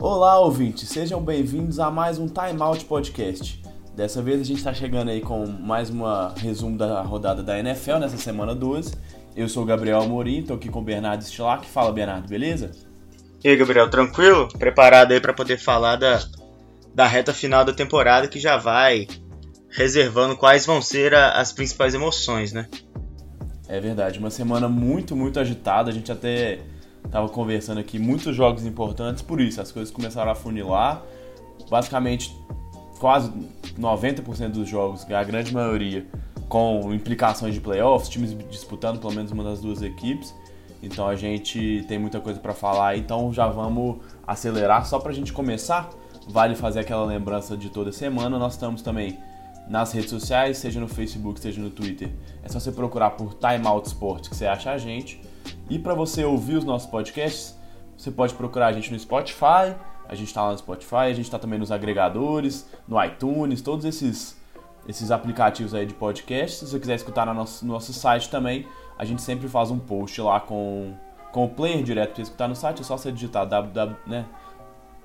Olá, ouvintes, sejam bem-vindos a mais um Time Out Podcast. Dessa vez a gente está chegando aí com mais uma resumo da rodada da NFL nessa semana 12. Eu sou o Gabriel Amorim, estou aqui com o Bernardo Stilac. Fala, Bernardo, beleza? E aí, Gabriel, tranquilo? Preparado aí para poder falar da, da reta final da temporada que já vai reservando quais vão ser a, as principais emoções, né? É verdade, uma semana muito, muito agitada. A gente até tava conversando aqui, muitos jogos importantes, por isso as coisas começaram a funilar. Basicamente, quase 90% dos jogos, a grande maioria, com implicações de playoffs, times disputando pelo menos uma das duas equipes. Então a gente tem muita coisa para falar, então já vamos acelerar. Só para a gente começar, vale fazer aquela lembrança de toda semana. Nós estamos também nas redes sociais, seja no Facebook, seja no Twitter. É só você procurar por Time Out Sports que você acha a gente. E para você ouvir os nossos podcasts, você pode procurar a gente no Spotify, a gente está lá no Spotify, a gente está também nos agregadores, no iTunes, todos esses, esses aplicativos aí de podcast. Se você quiser escutar no nosso, no nosso site também, a gente sempre faz um post lá com, com o player direto para você escutar no site, é só você digitar www, né,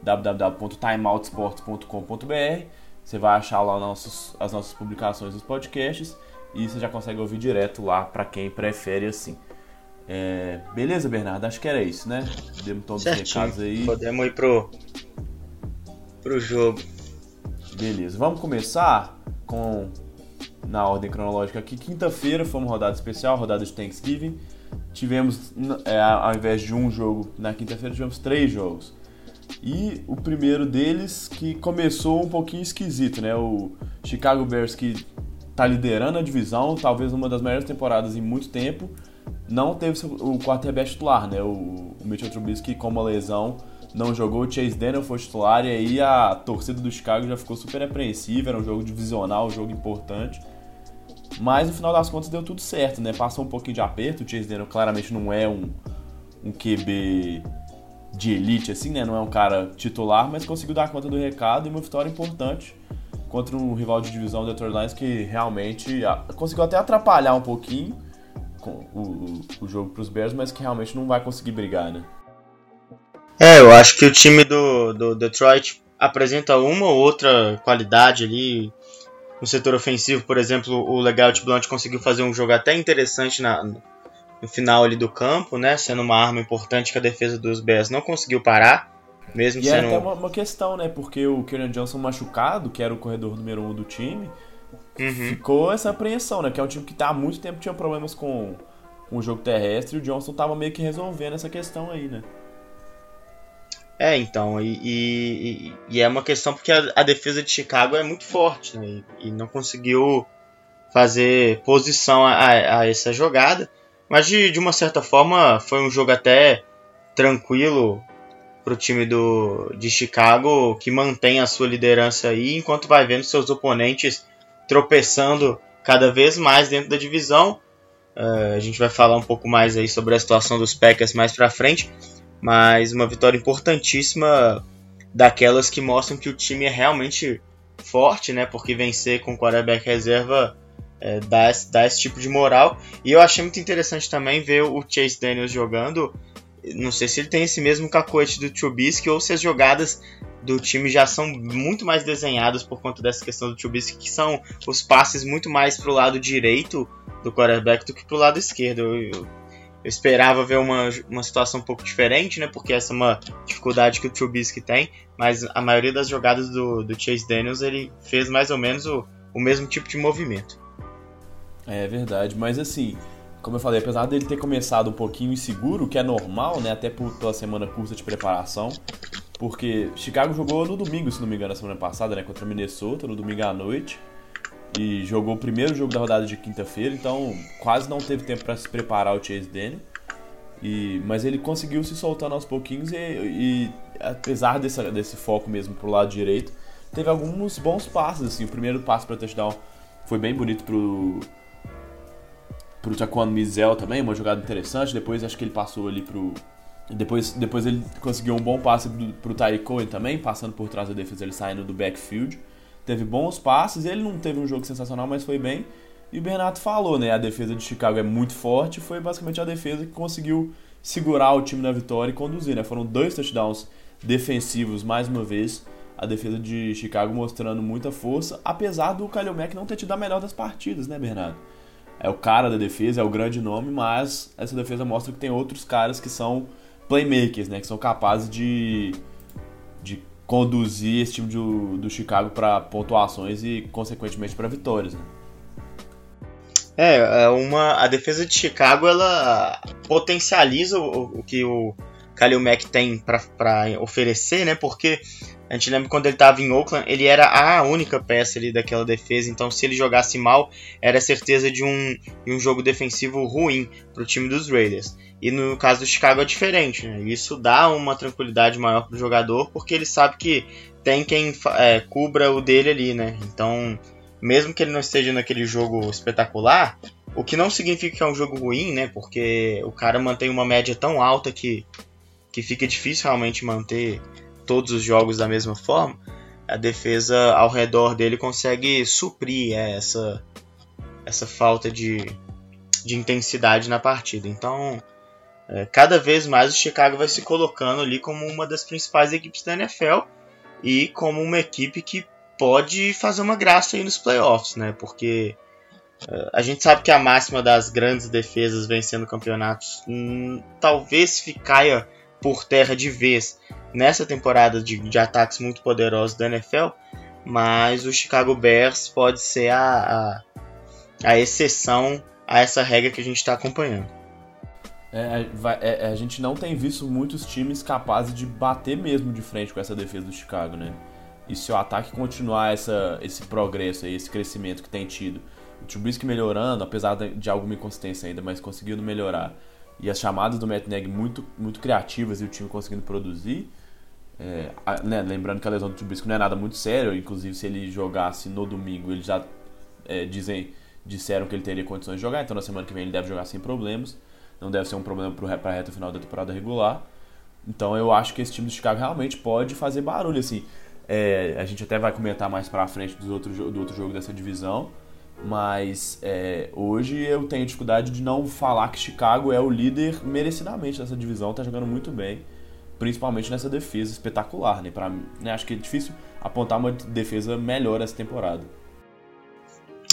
www.timeoutsports.com.br. Você vai achar lá nossos, as nossas publicações dos podcasts e você já consegue ouvir direto lá para quem prefere assim. É, beleza, Bernardo? Acho que era isso, né? Demos todos os recados aí. Podemos ir pro, pro jogo. Beleza, vamos começar com na ordem cronológica aqui. Quinta-feira foi uma rodada especial, rodada de Thanksgiving. Tivemos, é, ao invés de um jogo na quinta-feira, tivemos três jogos. E o primeiro deles que começou um pouquinho esquisito, né? O Chicago Bears que tá liderando a divisão, talvez uma das melhores temporadas em muito tempo não teve o quarterback titular, né? O, o Mitchell Trubisky com uma lesão não jogou, o Chase Daniel foi titular e aí a torcida do Chicago já ficou super apreensiva, era um jogo divisional, um jogo importante. Mas no final das contas deu tudo certo, né? Passou um pouquinho de aperto, o Chase Daniel claramente não é um, um QB de elite, assim, né? Não é um cara titular, mas conseguiu dar conta do recado e uma vitória importante contra um rival de divisão do Detroit Lions que realmente conseguiu até atrapalhar um pouquinho, o, o, jogo para os Bears, mas que realmente não vai conseguir brigar, né? É, eu acho que o time do, do Detroit apresenta uma ou outra qualidade ali. No setor ofensivo, por exemplo, o Legault Blunt conseguiu fazer um jogo até interessante na, no final ali do campo, né, sendo uma arma importante que a defesa dos Bears não conseguiu parar, mesmo e é sendo... é até uma, uma questão, né, porque o Kieran Johnson machucado, que era o corredor número um do time, Uhum. Ficou essa apreensão, né? Que é um time que tá há muito tempo tinha problemas com, com o jogo terrestre e o Johnson tava meio que resolvendo essa questão aí, né? É, então, e, e, e é uma questão porque a, a, defesa de Chicago é muito forte, né? E, e não conseguiu fazer posição a, a, essa jogada. Mas de, de uma certa forma foi um jogo até tranquilo para o time do, de Chicago que mantém a sua liderança aí enquanto vai vendo seus oponentes tropeçando cada vez mais dentro da divisão. Uh, a gente vai falar um pouco mais aí sobre a situação dos Packers mais para frente, mas uma vitória importantíssima daquelas que mostram que o time é realmente forte, né? Porque vencer com quarterback reserva é, dá, dá esse tipo de moral. E eu achei muito interessante também ver o Chase Daniels jogando. Não sei se ele tem esse mesmo cacoete do Trubisky ou se as jogadas do time já são muito mais desenhadas por conta dessa questão do Trubisky, que são os passes muito mais pro lado direito do quarterback do que pro lado esquerdo. Eu, eu, eu, esperava ver uma, uma situação um pouco diferente, né? Porque essa é uma dificuldade que o Trubisky tem, mas a maioria das jogadas do, do Chase Daniels ele fez mais ou menos o, o mesmo tipo de movimento. É verdade, mas assim, como eu falei, apesar dele ter começado um pouquinho inseguro, que é normal, né? Até por, pela semana curta de preparação, porque Chicago jogou no domingo, se não me engano, na semana passada, né? Contra Minnesota, no domingo à noite. E jogou o primeiro jogo da rodada de quinta-feira, então quase não teve tempo para se preparar o Chase Daniel. E, mas ele conseguiu se soltando aos pouquinhos e, e apesar desse, foco mesmo pro lado direito, teve alguns bons passes. Assim. O primeiro passo para touchdown foi bem bonito pro, pro Jaquan Mizel também, uma jogada interessante. Depois acho que ele passou ali pro, depois, depois ele conseguiu um bom passe para o Tyre Cohen também, passando por trás da defesa, ele saindo do backfield. Teve bons passes, ele não teve um jogo sensacional, mas foi bem. E o Bernardo falou, né? A defesa de Chicago é muito forte, foi basicamente a defesa que conseguiu segurar o time na vitória e conduzir, né? Foram dois touchdowns defensivos mais uma vez. A defesa de Chicago mostrando muita força, apesar do Kalil Mack não ter tido a melhor das partidas, né, Bernardo? É o cara da defesa, é o grande nome, mas essa defesa mostra que tem outros caras que são playmakers, né, que são capazes de, de conduzir esse time do, do Chicago para pontuações e, consequentemente, para vitórias. Né? É, é, uma, a defesa de Chicago ela potencializa o, o que o Kalil Mack tem para oferecer, né? Porque a gente lembra quando ele estava em Oakland, ele era a única peça ali daquela defesa, então se ele jogasse mal, era certeza de um, de um jogo defensivo ruim para o time dos Raiders. E no caso do Chicago é diferente, né? Isso dá uma tranquilidade maior para o jogador, porque ele sabe que tem quem é, cubra o dele ali, né? Então, mesmo que ele não esteja naquele jogo espetacular, o que não significa que é um jogo ruim, né? Porque o cara mantém uma média tão alta que, que fica difícil realmente manter todos os jogos da mesma forma. A defesa ao redor dele consegue suprir é, essa, essa falta de, de intensidade na partida. Então, é, cada vez mais o Chicago vai se colocando ali como uma das principais equipes da NFL e como uma equipe que pode fazer uma graça aí nos playoffs, né? Porque é, a gente sabe que a máxima das grandes defesas vencendo campeonatos hum, talvez caia por terra de vez nessa temporada de, de ataques muito poderosos da NFL, mas o Chicago Bears pode ser a, a, a exceção a essa regra que a gente está acompanhando. É, é, a gente não tem visto muitos times capazes de bater mesmo de frente com essa defesa do Chicago, né? E se o ataque continuar essa, esse progresso, esse crescimento que tem tido, o Trubisky melhorando, apesar de alguma inconsistência ainda, mas conseguindo melhorar, e as chamadas do Matt Nagy muito, muito criativas e o time conseguindo produzir, é, né, lembrando que a lesão do Trubisky não é nada muito sério, inclusive se ele jogasse no domingo, eles já é, dizem, disseram que ele teria condições de jogar, então na semana que vem ele deve jogar sem problemas não deve ser um problema para a reta final da temporada regular. Então eu acho que esse time do Chicago realmente pode fazer barulho. Assim, é, a gente até vai comentar mais para frente dos outros, do outro jogo dessa divisão. Mas é, hoje eu tenho dificuldade de não falar que Chicago é o líder merecidamente dessa divisão, está jogando muito bem, principalmente nessa defesa espetacular. Né? Pra, né, acho que é difícil apontar uma defesa melhor essa temporada.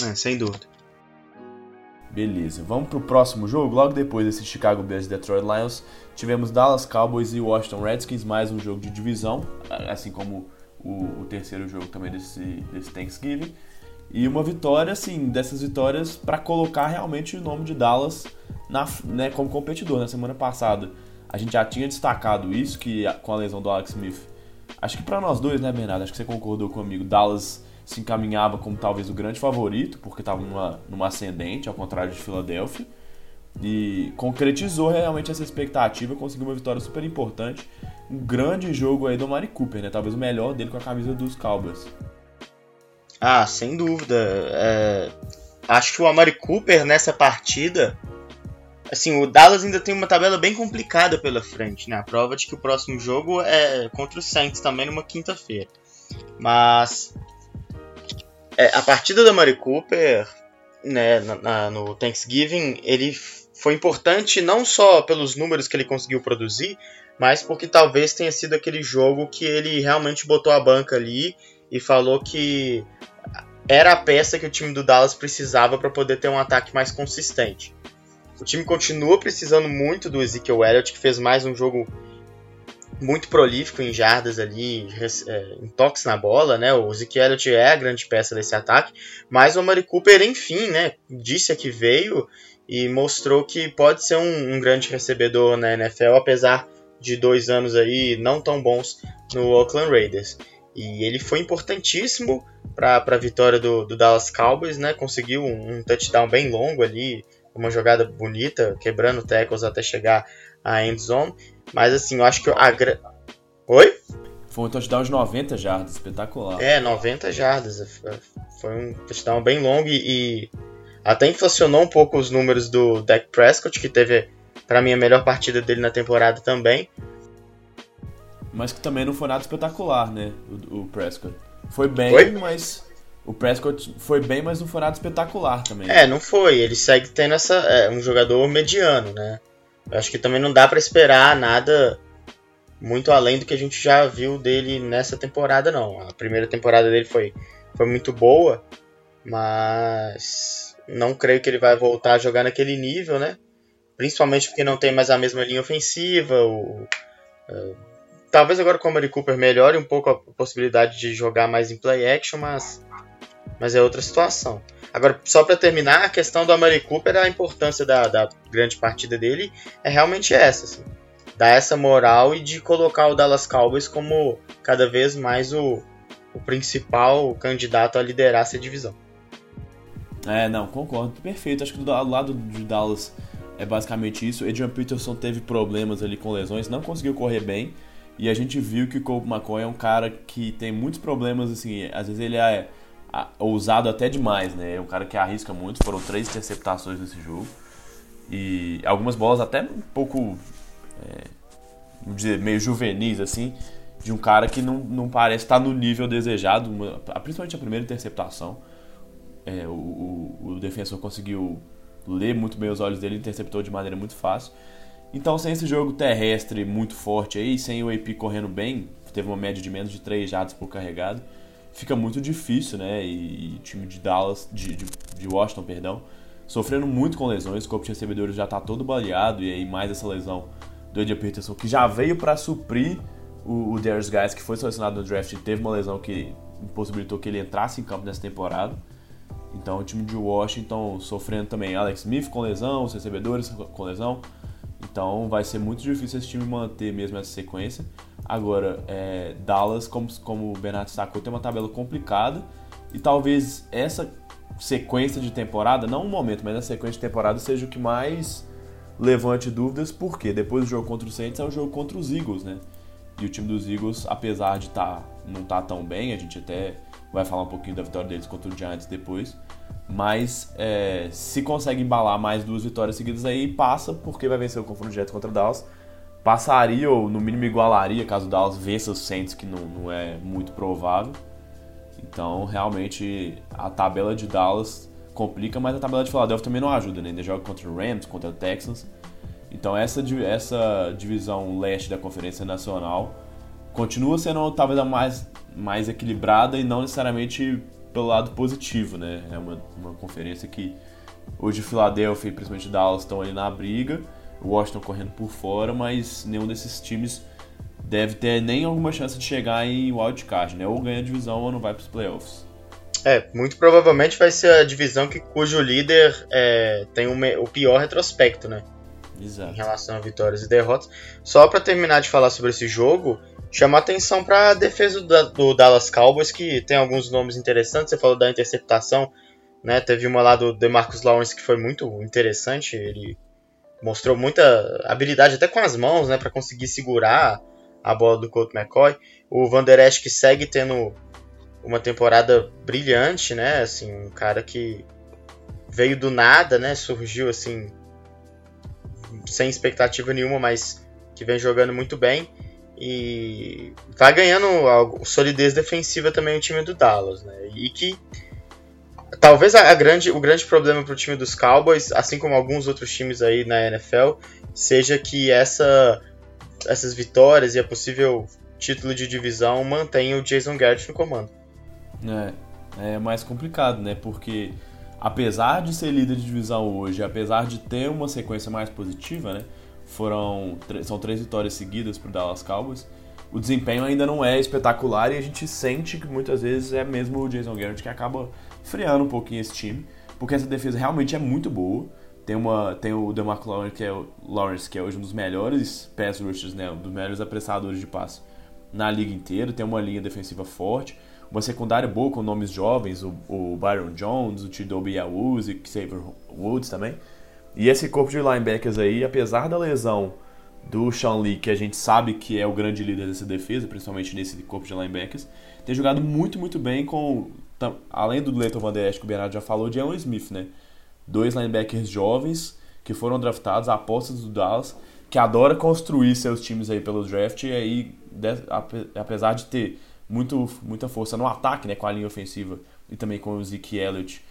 É, sem dúvida. Beleza, vamos pro próximo jogo. Logo depois desse Chicago Bears e Detroit Lions, tivemos Dallas Cowboys e Washington Redskins, mais um jogo de divisão, assim como o, o terceiro jogo também desse, desse Thanksgiving. E uma vitória, assim, dessas vitórias para colocar realmente o nome de Dallas na, né, como competidor. Na semana passada a gente já tinha destacado isso, que com a lesão do Alex Smith. Acho que para nós dois, né, Bernardo? Acho que você concordou comigo. Dallas se encaminhava como talvez o grande favorito, porque estava numa, numa ascendente, ao contrário de Filadélfia. E concretizou realmente essa expectativa, conseguiu uma vitória super importante. Um grande jogo aí do Mari Cooper, né? Talvez o melhor dele com a camisa dos Cowboys. Ah, sem dúvida. É... Acho que o Amari Cooper nessa partida. Assim, o Dallas ainda tem uma tabela bem complicada pela frente, né? A prova de que o próximo jogo é contra o Saints também numa quinta-feira. Mas é, a partida da Mari Cooper, né, na, na, no Thanksgiving, ele foi importante não só pelos números que ele conseguiu produzir, mas porque talvez tenha sido aquele jogo que ele realmente botou a banca ali e falou que era a peça que o time do Dallas precisava para poder ter um ataque mais consistente. O time continua precisando muito do Ezekiel Elliott, que fez mais um jogo muito prolífico em jardas ali, é, em toques na bola, né? O Zeke Elliott é a grande peça desse ataque, mas o Amari Cooper, enfim, né? Disse que veio e mostrou que pode ser um, um grande recebedor na NFL, apesar de dois anos aí não tão bons no Oakland Raiders. E ele foi importantíssimo para a vitória do, do, Dallas Cowboys, né? Conseguiu um, um touchdown bem longo ali, uma jogada bonita, quebrando tackles até chegar à end zone. Mas assim, eu acho que a. Oi? Foi um touchdown de 90 jardas, espetacular. É, 90 jardas. Foi um touchdown bem longo e, e até inflacionou um pouco os números do Dak Prescott, que teve, para mim, a melhor partida dele na temporada também. Mas que também não foi nada espetacular, né? O, o Prescott. Foi bem, Oi? mas. O Prescott foi bem, mas não foi nada espetacular também. É, não foi. Ele segue tendo essa. É, um jogador mediano, né? Eu acho que também não dá para esperar nada muito além do que a gente já viu dele nessa temporada, não. A primeira temporada dele foi, foi muito boa, mas não creio que ele vai voltar a jogar naquele nível, né? Principalmente porque não tem mais a mesma linha ofensiva. O, uh, talvez agora com o Mari Cooper melhore um pouco a possibilidade de jogar mais em play action, mas, mas é outra situação. Agora, só para terminar, a questão do Amari Cooper, a importância da, da grande partida dele é realmente essa. Assim, dar essa moral e de colocar o Dallas Cowboys como cada vez mais o, o principal candidato a liderar essa divisão. É, não, concordo. Perfeito. Acho que do lado de Dallas é basicamente isso. Adrian Peterson teve problemas ali com lesões, não conseguiu correr bem. E a gente viu que o Colt McCoy é um cara que tem muitos problemas, assim, às vezes ele é ousado até demais, né? É um cara que arrisca muito, foram três interceptações nesse jogo. E algumas bolas até um pouco, é, vamos dizer, meio juvenis, assim, de um cara que não, não parece estar no nível desejado, principalmente a primeira interceptação. É, o, o, o defensor conseguiu ler muito bem os olhos dele, interceptou de maneira muito fácil. Então, sem esse jogo terrestre muito forte aí, sem o AP correndo bem, teve uma média de menos de 3 jatos por carregado, fica muito difícil, né? E, time de Dallas, de, de, de, Washington, perdão, sofrendo muito com lesões, o corpo de recebedores já tá todo baleado, e aí mais essa lesão do Eddie Peterson, que já veio para suprir o, o Darius Guys, que foi selecionado no draft e teve uma lesão que impossibilitou que ele entrasse em campo nessa temporada. Então o time de Washington sofrendo também Alex Smith com lesão, os recebedores com lesão. Então vai ser muito difícil esse time manter mesmo essa sequência. Agora, é, Dallas, como, como o Bernardo destacou, tem uma tabela complicada. E talvez essa sequência de temporada, não um momento, mas a sequência de temporada seja o que mais levante dúvidas, porque depois do jogo contra o Saints é o jogo contra os Eagles, né? E o time dos Eagles, apesar de tá, não tá tão bem, a gente até vai falar um pouquinho da vitória deles contra o Giants depois. Mas é, se consegue embalar mais duas vitórias seguidas aí, passa, porque vai vencer o confronto direto contra o Dallas. Passaria ou no mínimo igualaria caso o Dallas vença os Saints, que não, não é muito provável. Então, realmente, a tabela de Dallas complica, mas a tabela de Philadelphia também não ajuda, né? Ainda joga contra o Rams, contra o Texans. Então, essa, essa divisão leste da Conferência Nacional continua sendo talvez a mais mais equilibrada e não necessariamente pelo lado positivo, né? É uma, uma conferência que hoje Filadélfia e principalmente Dallas estão ali na briga, Washington correndo por fora, mas nenhum desses times deve ter nem alguma chance de chegar em wildcard, né? Ou ganha a divisão ou não vai para os playoffs. É, muito provavelmente vai ser a divisão que, cujo líder é, tem o, o pior retrospecto, né? Exato. Em relação a vitórias e derrotas. Só para terminar de falar sobre esse jogo, chamar atenção para a defesa do, do, Dallas Cowboys, que tem alguns nomes interessantes. Você falou da interceptação, né? Teve uma lá do DeMarcus Lawrence que foi muito interessante. Ele mostrou muita habilidade até com as mãos, né, para conseguir segurar a bola do Colt McCoy. O Van Der Esch que segue tendo uma temporada brilhante, né? Assim, um cara que veio do nada, né? Surgiu assim sem expectativa nenhuma, mas que vem jogando muito bem. E vai ganhando solidez defensiva também o time do Dallas, né? E que talvez a grande, o grande problema para o time dos Cowboys, assim como alguns outros times aí na NFL, seja que essa, essas vitórias e a possível título de divisão mantenham o Jason Garrett no comando. É, é mais complicado, né? Porque apesar de ser líder de divisão hoje, apesar de ter uma sequência mais positiva, né? Foram são três vitórias seguidas para o Dallas Cowboys. O desempenho ainda não é espetacular e a gente sente que muitas vezes é mesmo o Jason Garrett que acaba freando um pouquinho esse time, porque essa defesa realmente é muito boa. Tem, uma, tem o DeMarco Lawrence que, é, Lawrence, que é hoje um dos melhores pass rushers, né, um dos melhores apressadores de passe na liga inteira. Tem uma linha defensiva forte, uma secundária boa com nomes jovens, o, o Byron Jones, o Tidobi Awuzie, o Xavier Woods também. E esse corpo de linebackers aí, apesar da lesão do Sean Lee, que a gente sabe que é o grande líder dessa defesa, principalmente nesse corpo de linebackers, tem jogado muito, muito bem com, além do Leighton Van Der Esch, que o Bernardo já falou, de Alan Smith, né? Dois linebackers jovens que foram draftados, apostas do Dallas, que adora construir seus times aí pelo draft, e aí, apesar de ter muito, muita força no ataque, né, com a linha ofensiva, e também com o Zeke Elliott,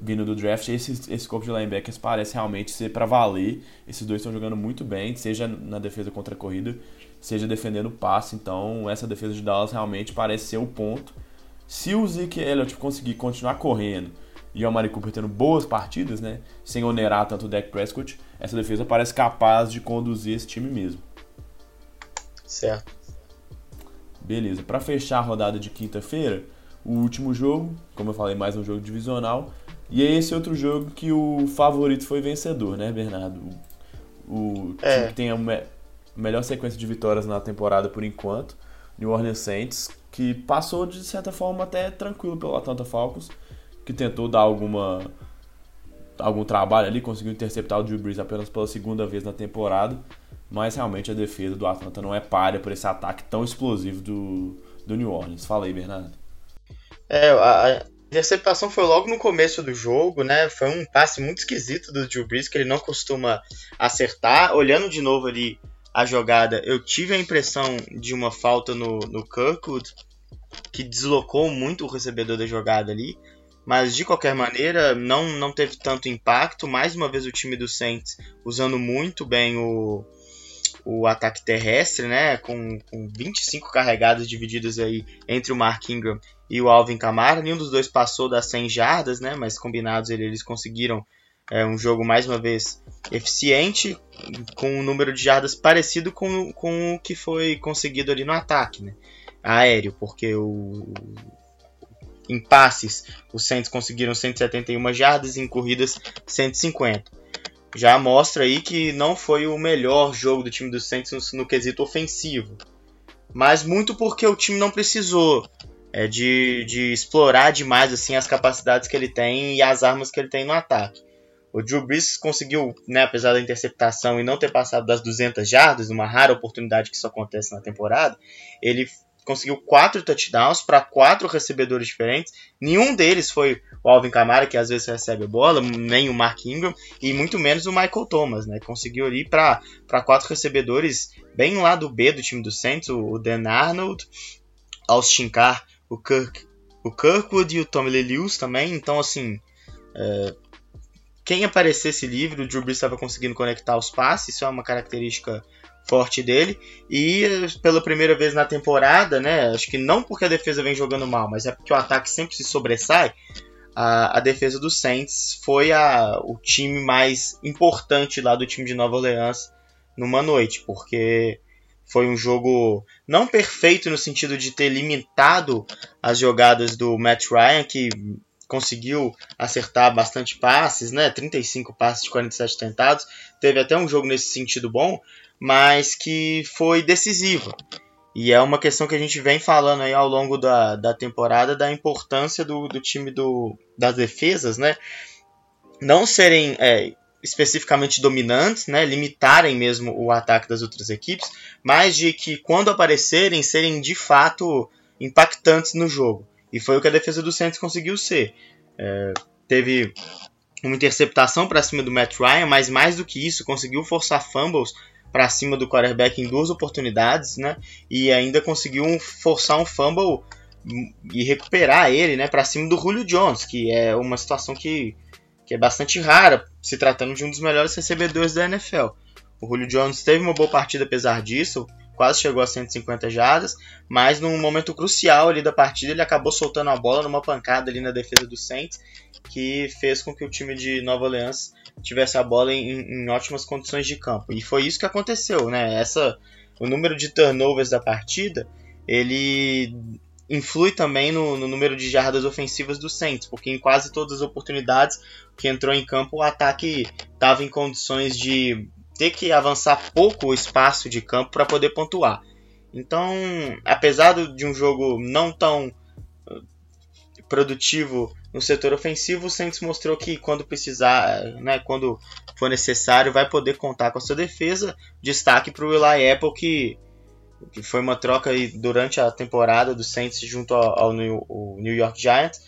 vindo do draft, esse, esse corpo de linebackers parece realmente ser para valer. Esses dois estão jogando muito bem, seja na defesa contra a corrida, seja defendendo o passe. Então, essa defesa de Dallas realmente parece ser o ponto. Se o Zeke Elliott conseguir continuar correndo e o Amari Cooper tendo boas partidas, né, sem onerar tanto o Dak Prescott, essa defesa parece capaz de conduzir esse time mesmo. Certo. Beleza, para fechar a rodada de quinta-feira, o último jogo, como eu falei, mais um jogo divisional, e é esse outro jogo que o favorito foi vencedor, né, Bernardo? O, o é. time que tem a me melhor sequência de vitórias na temporada por enquanto, New Orleans Saints, que passou de certa forma até tranquilo pelo Atlanta Falcons, que tentou dar alguma algum trabalho ali, conseguiu interceptar o Drew Brees apenas pela segunda vez na temporada, mas realmente a defesa do Atlanta não é párea por esse ataque tão explosivo do, do New Orleans. Fala aí, Bernardo. É, a interceptação foi logo no começo do jogo, né? Foi um passe muito esquisito do Drew Brees, que ele não costuma acertar. Olhando de novo ali a jogada, eu tive a impressão de uma falta no, no Kirkwood, que deslocou muito o recebedor da jogada ali. Mas de qualquer maneira, não, não teve tanto impacto. Mais uma vez o time do Saints usando muito bem o, o ataque terrestre, né? Com, com 25 carregadas divididas aí entre o Mark Ingram e o Alvin Kamara. Nenhum dos dois passou das 100 jardas, né? Mas combinados eles conseguiram é, um jogo mais uma vez eficiente, com um número de jardas parecido com, com o que foi conseguido ali no ataque, né? Aéreo, porque o, em passes, os Saints conseguiram 171 jardas em corridas 150. Já mostra aí que não foi o melhor jogo do time dos Saints no, no quesito ofensivo. Mas muito porque o time não precisou é, de, de explorar demais assim as capacidades que ele tem e as armas que ele tem no ataque. O Drew Brees conseguiu, né, apesar da interceptação e não ter passado das 200 jardas, uma rara oportunidade que isso acontece na temporada, ele conseguiu quatro touchdowns para quatro recebedores diferentes. Nenhum deles foi o Alvin Kamara, que às vezes recebe a bola, nem o Mark Ingram, e muito menos o Michael Thomas, né? Conseguiu ir para quatro recebedores bem lá do B do time do Saints, o Dan Arnold, Austin Carr, o Kirk, o Kirkwood e o Tommy Lewis também. Então, assim, é, quem aparecesse livre, o Drew Brees estava conseguindo conectar os passes, isso é uma característica forte dele. E pela primeira vez na temporada, né? Acho que não porque a defesa vem jogando mal, mas é porque o ataque sempre se sobressai. A, a defesa do Saints foi a, o time mais importante lá do time de Nova Orleans numa noite, porque foi um jogo não perfeito no sentido de ter limitado as jogadas do Matt Ryan, que conseguiu acertar bastante passes, né? 35 passes de 47 tentados. Teve até um jogo nesse sentido bom, mas que foi decisiva. E é uma questão que a gente vem falando aí ao longo da, da temporada da importância do, do time do, das defesas, né? Não serem é, especificamente dominantes, né? Limitarem mesmo o ataque das outras equipes, mas de que quando aparecerem serem de fato impactantes no jogo. E foi o que a defesa do Santos conseguiu ser. É, teve uma interceptação para cima do Matt Ryan, mas mais do que isso, conseguiu forçar fumbles para cima do quarterback em duas oportunidades, né? E ainda conseguiu forçar um fumble e recuperar ele, né, para cima do Julio Jones, que é uma situação que, que é bastante rara, se tratando de um dos melhores recebedores da NFL. O Julio Jones teve uma boa partida apesar disso, quase chegou a 150 jardas, mas num momento crucial ali da partida ele acabou soltando a bola numa pancada ali na defesa do Saints, que fez com que o time de Nova Orleans tivesse a bola em, em, ótimas condições de campo. E foi isso que aconteceu, né? Essa, o número de turnovers da partida, ele influi também no, no número de jardas ofensivas do Saints, porque em quase todas as oportunidades que entrou em campo o ataque estava em condições de ter que avançar pouco o espaço de campo para poder pontuar. Então, apesar de um jogo não tão produtivo no setor ofensivo, o Saints mostrou que quando precisar, né, quando for necessário, vai poder contar com a sua defesa. Destaque para o Eli Apple, que, que foi uma troca durante a temporada do Saints junto ao, ao New, New York Giants,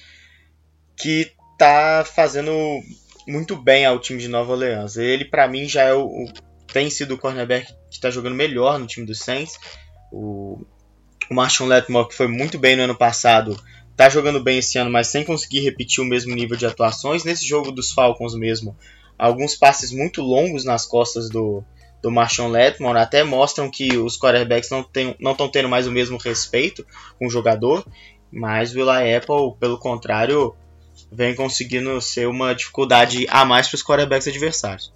que está fazendo muito bem ao time de Nova Orleans. Ele, para mim, já é o, o, tem sido o cornerback que está jogando melhor no time do Saints. O, o Marshall Letmore, que foi muito bem no ano passado, tá jogando bem esse ano, mas sem conseguir repetir o mesmo nível de atuações. Nesse jogo dos Falcons mesmo, alguns passes muito longos nas costas do, do Marshawn Letmore até mostram que os quarterbacks não estão não tendo mais o mesmo respeito com o jogador, mas o Eli Apple, pelo contrário, vem conseguindo ser uma dificuldade a mais para os quarterbacks adversários.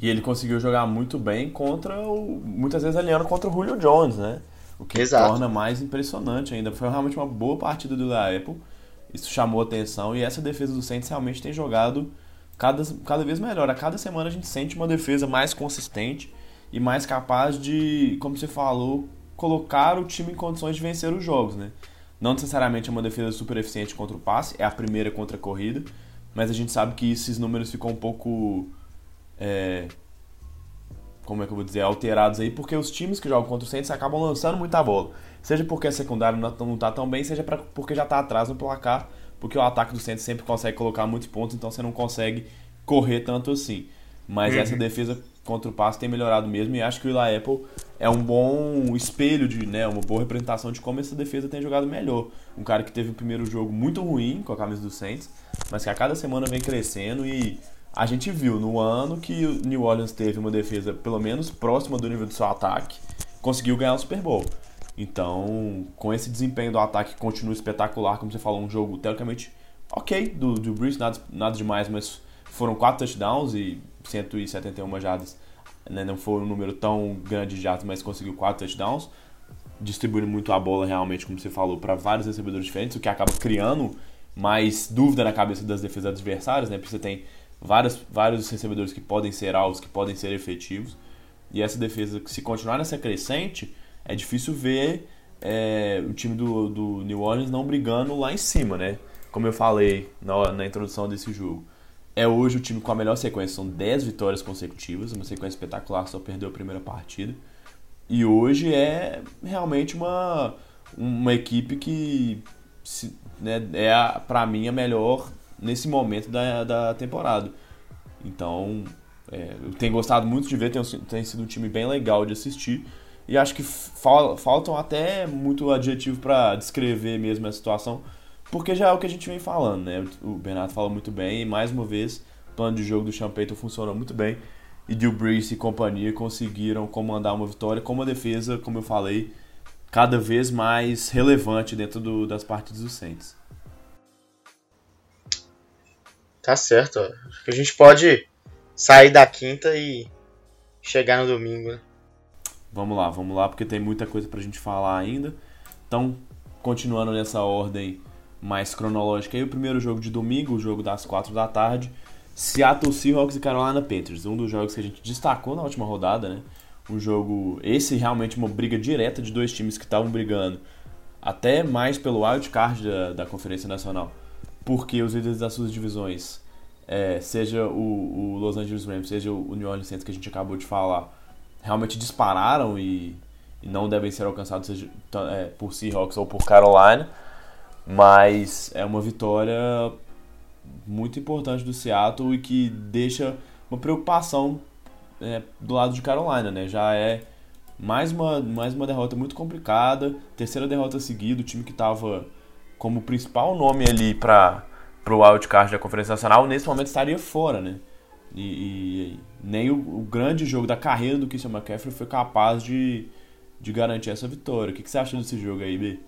E ele conseguiu jogar muito bem contra o. muitas vezes alinhando contra o Julio Jones, né? O que Exato. torna mais impressionante ainda. Foi realmente uma boa partida do Eli Apple. Isso chamou atenção e essa defesa do Saints realmente tem jogado cada, cada vez melhor. A cada semana a gente sente uma defesa mais consistente e mais capaz de, como você falou, colocar o time em condições de vencer os jogos, né? Não necessariamente é uma defesa super eficiente contra o passe, é a primeira contra a corrida, mas a gente sabe que esses números ficam um pouco. É, como é que eu vou dizer? Alterados aí, porque os times que jogam contra o Saints acabam lançando muita bola. Seja porque a secundária não está tão bem, seja porque já está atrás no placar porque o ataque do Santos sempre consegue colocar muitos pontos, então você não consegue correr tanto assim. Mas uhum. essa defesa contra o passe tem melhorado mesmo e acho que o Eli Apple é um bom espelho de, né, uma boa representação de como essa defesa tem jogado melhor. Um cara que teve o primeiro jogo muito ruim com a camisa do Saints, mas que a cada semana vem crescendo e a gente viu no ano que o New Orleans teve uma defesa pelo menos próxima do nível do seu ataque, conseguiu ganhar o Super Bowl. Então, com esse desempenho do ataque que continua espetacular, como você falou, um jogo teoricamente ok do, do Bruce, nada, nada demais, mas foram quatro touchdowns e 171 jardas. Né? Não foi um número tão grande de jardas, mas conseguiu quatro touchdowns, distribuindo muito a bola realmente, como você falou, para vários recebedores diferentes, o que acaba criando mais dúvida na cabeça das defesas adversárias, né? Porque você tem vários, vários recebedores que podem ser alvos, que podem ser efetivos. E essa defesa, se continuar nessa crescente, é difícil ver é, o time do, do New Orleans não brigando lá em cima, né? Como eu falei na, na introdução desse jogo. É hoje o time com a melhor sequência, são 10 vitórias consecutivas, uma sequência espetacular, só perdeu a primeira partida. E hoje é realmente uma, uma equipe que né, é, para mim, a melhor nesse momento da, da temporada. Então, é, eu tenho gostado muito de ver, tem, tem sido um time bem legal de assistir. E acho que fal faltam até muito adjetivo para descrever mesmo a situação, porque já é o que a gente vem falando, né? O Bernardo falou muito bem, e mais uma vez, o plano de jogo do Champeito funcionou muito bem. E Drew Brees e companhia conseguiram comandar uma vitória com uma defesa, como eu falei, cada vez mais relevante dentro do, das partidas do Saints. Tá certo. Acho que a gente pode sair da quinta e chegar no domingo, né? Vamos lá, vamos lá, porque tem muita coisa pra gente falar ainda. Então, continuando nessa ordem mais cronológica aí, o primeiro jogo de domingo, o jogo das 4 da tarde, Seattle Seahawks e Carolina Panthers, um dos jogos que a gente destacou na última rodada, né? Um jogo, esse realmente uma briga direta de dois times que estavam brigando até mais pelo wild card da, da Conferência Nacional, porque os líderes das suas divisões, é, seja o, o, Los Angeles Rams, seja o New Orleans Saints que a gente acabou de falar, realmente dispararam e, e não devem ser alcançados seja, é, por Seahawks ou por Carolina, mas é uma vitória muito importante do Seattle e que deixa uma preocupação é, do lado de Carolina, né? Já é mais uma, mais uma derrota muito complicada, terceira derrota seguida, o time que estava como principal nome ali para o wildcard da Conferência Nacional, nesse momento estaria fora, né? E, e nem o, o, grande jogo da carreira do Christian McCaffrey foi capaz de, de garantir essa vitória. O que, que você acha desse jogo aí, B?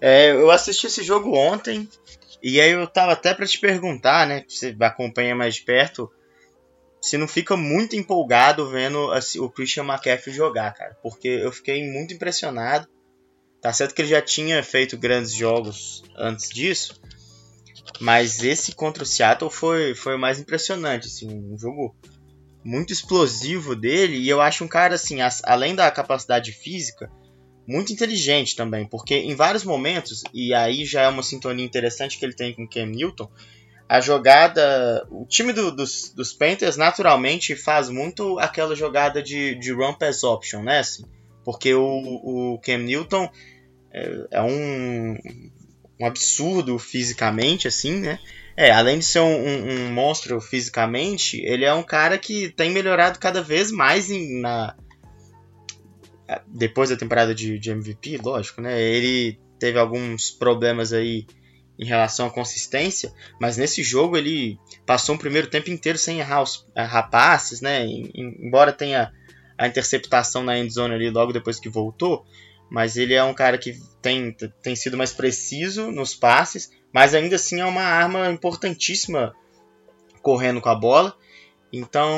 É, eu assisti esse jogo ontem e aí eu tava até para te perguntar, né? Você acompanha mais de perto, se não fica muito empolgado vendo assim, o Christian McCaffrey jogar, cara. Porque eu fiquei muito impressionado. Tá certo que ele já tinha feito grandes jogos antes disso, mas esse contra o Seattle foi, foi o mais impressionante, assim, um jogo muito explosivo dele e eu acho um cara assim, além da capacidade física, muito inteligente também, porque em vários momentos, e aí já é uma sintonia interessante que ele tem com o Cam Newton, a jogada. O time do, dos, dos Panthers naturalmente faz muito aquela jogada de, de run pass option, né? Assim, porque o, o Cam Newton é, é um, um absurdo fisicamente, assim, né? É, além de ser um, um, um, monstro fisicamente, ele é um cara que tem melhorado cada vez mais em, na, depois da temporada de, de MVP, lógico, né? Ele teve alguns problemas aí em relação à consistência, mas nesse jogo ele passou um primeiro tempo inteiro sem errar os errar passes, né? Embora tenha a interceptação na endzone ali logo depois que voltou, mas ele é um cara que tem, tem sido mais preciso nos passes, mas ainda assim é uma arma importantíssima correndo com a bola. Então,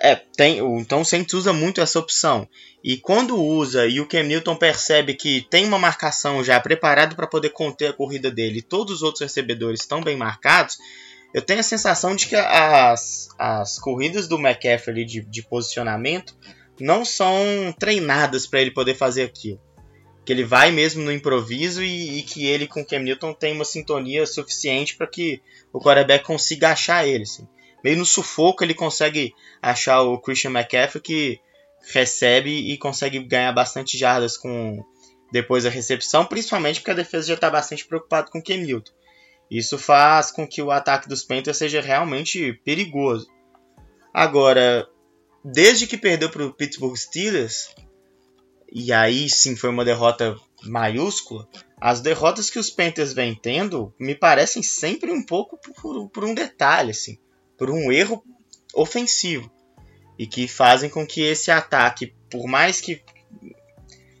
é, tem, então o Saints usa muito essa opção. E quando usa e o Cam Newton percebe que tem uma marcação já preparada para poder conter a corrida dele e todos os outros recebedores estão bem marcados, eu tenho a sensação de que as, as corridas do McCaffrey de, de posicionamento não são treinadas para ele poder fazer aquilo. Que ele vai mesmo no improviso e, e que ele com o Cam Newton tem uma sintonia suficiente para que o quarterback consiga achar ele. Assim meio no sufoco ele consegue achar o Christian McCaffrey que recebe e consegue ganhar bastante jardas com depois da recepção, principalmente porque a defesa já está bastante preocupada com o Ken Newton. Isso faz com que o ataque dos Panthers seja realmente perigoso. Agora, desde que perdeu para o Pittsburgh Steelers, e aí sim foi uma derrota maiúscula, as derrotas que os Panthers vêm tendo me parecem sempre um pouco por, por um detalhe. Assim por um erro ofensivo e que fazem com que esse ataque, por mais que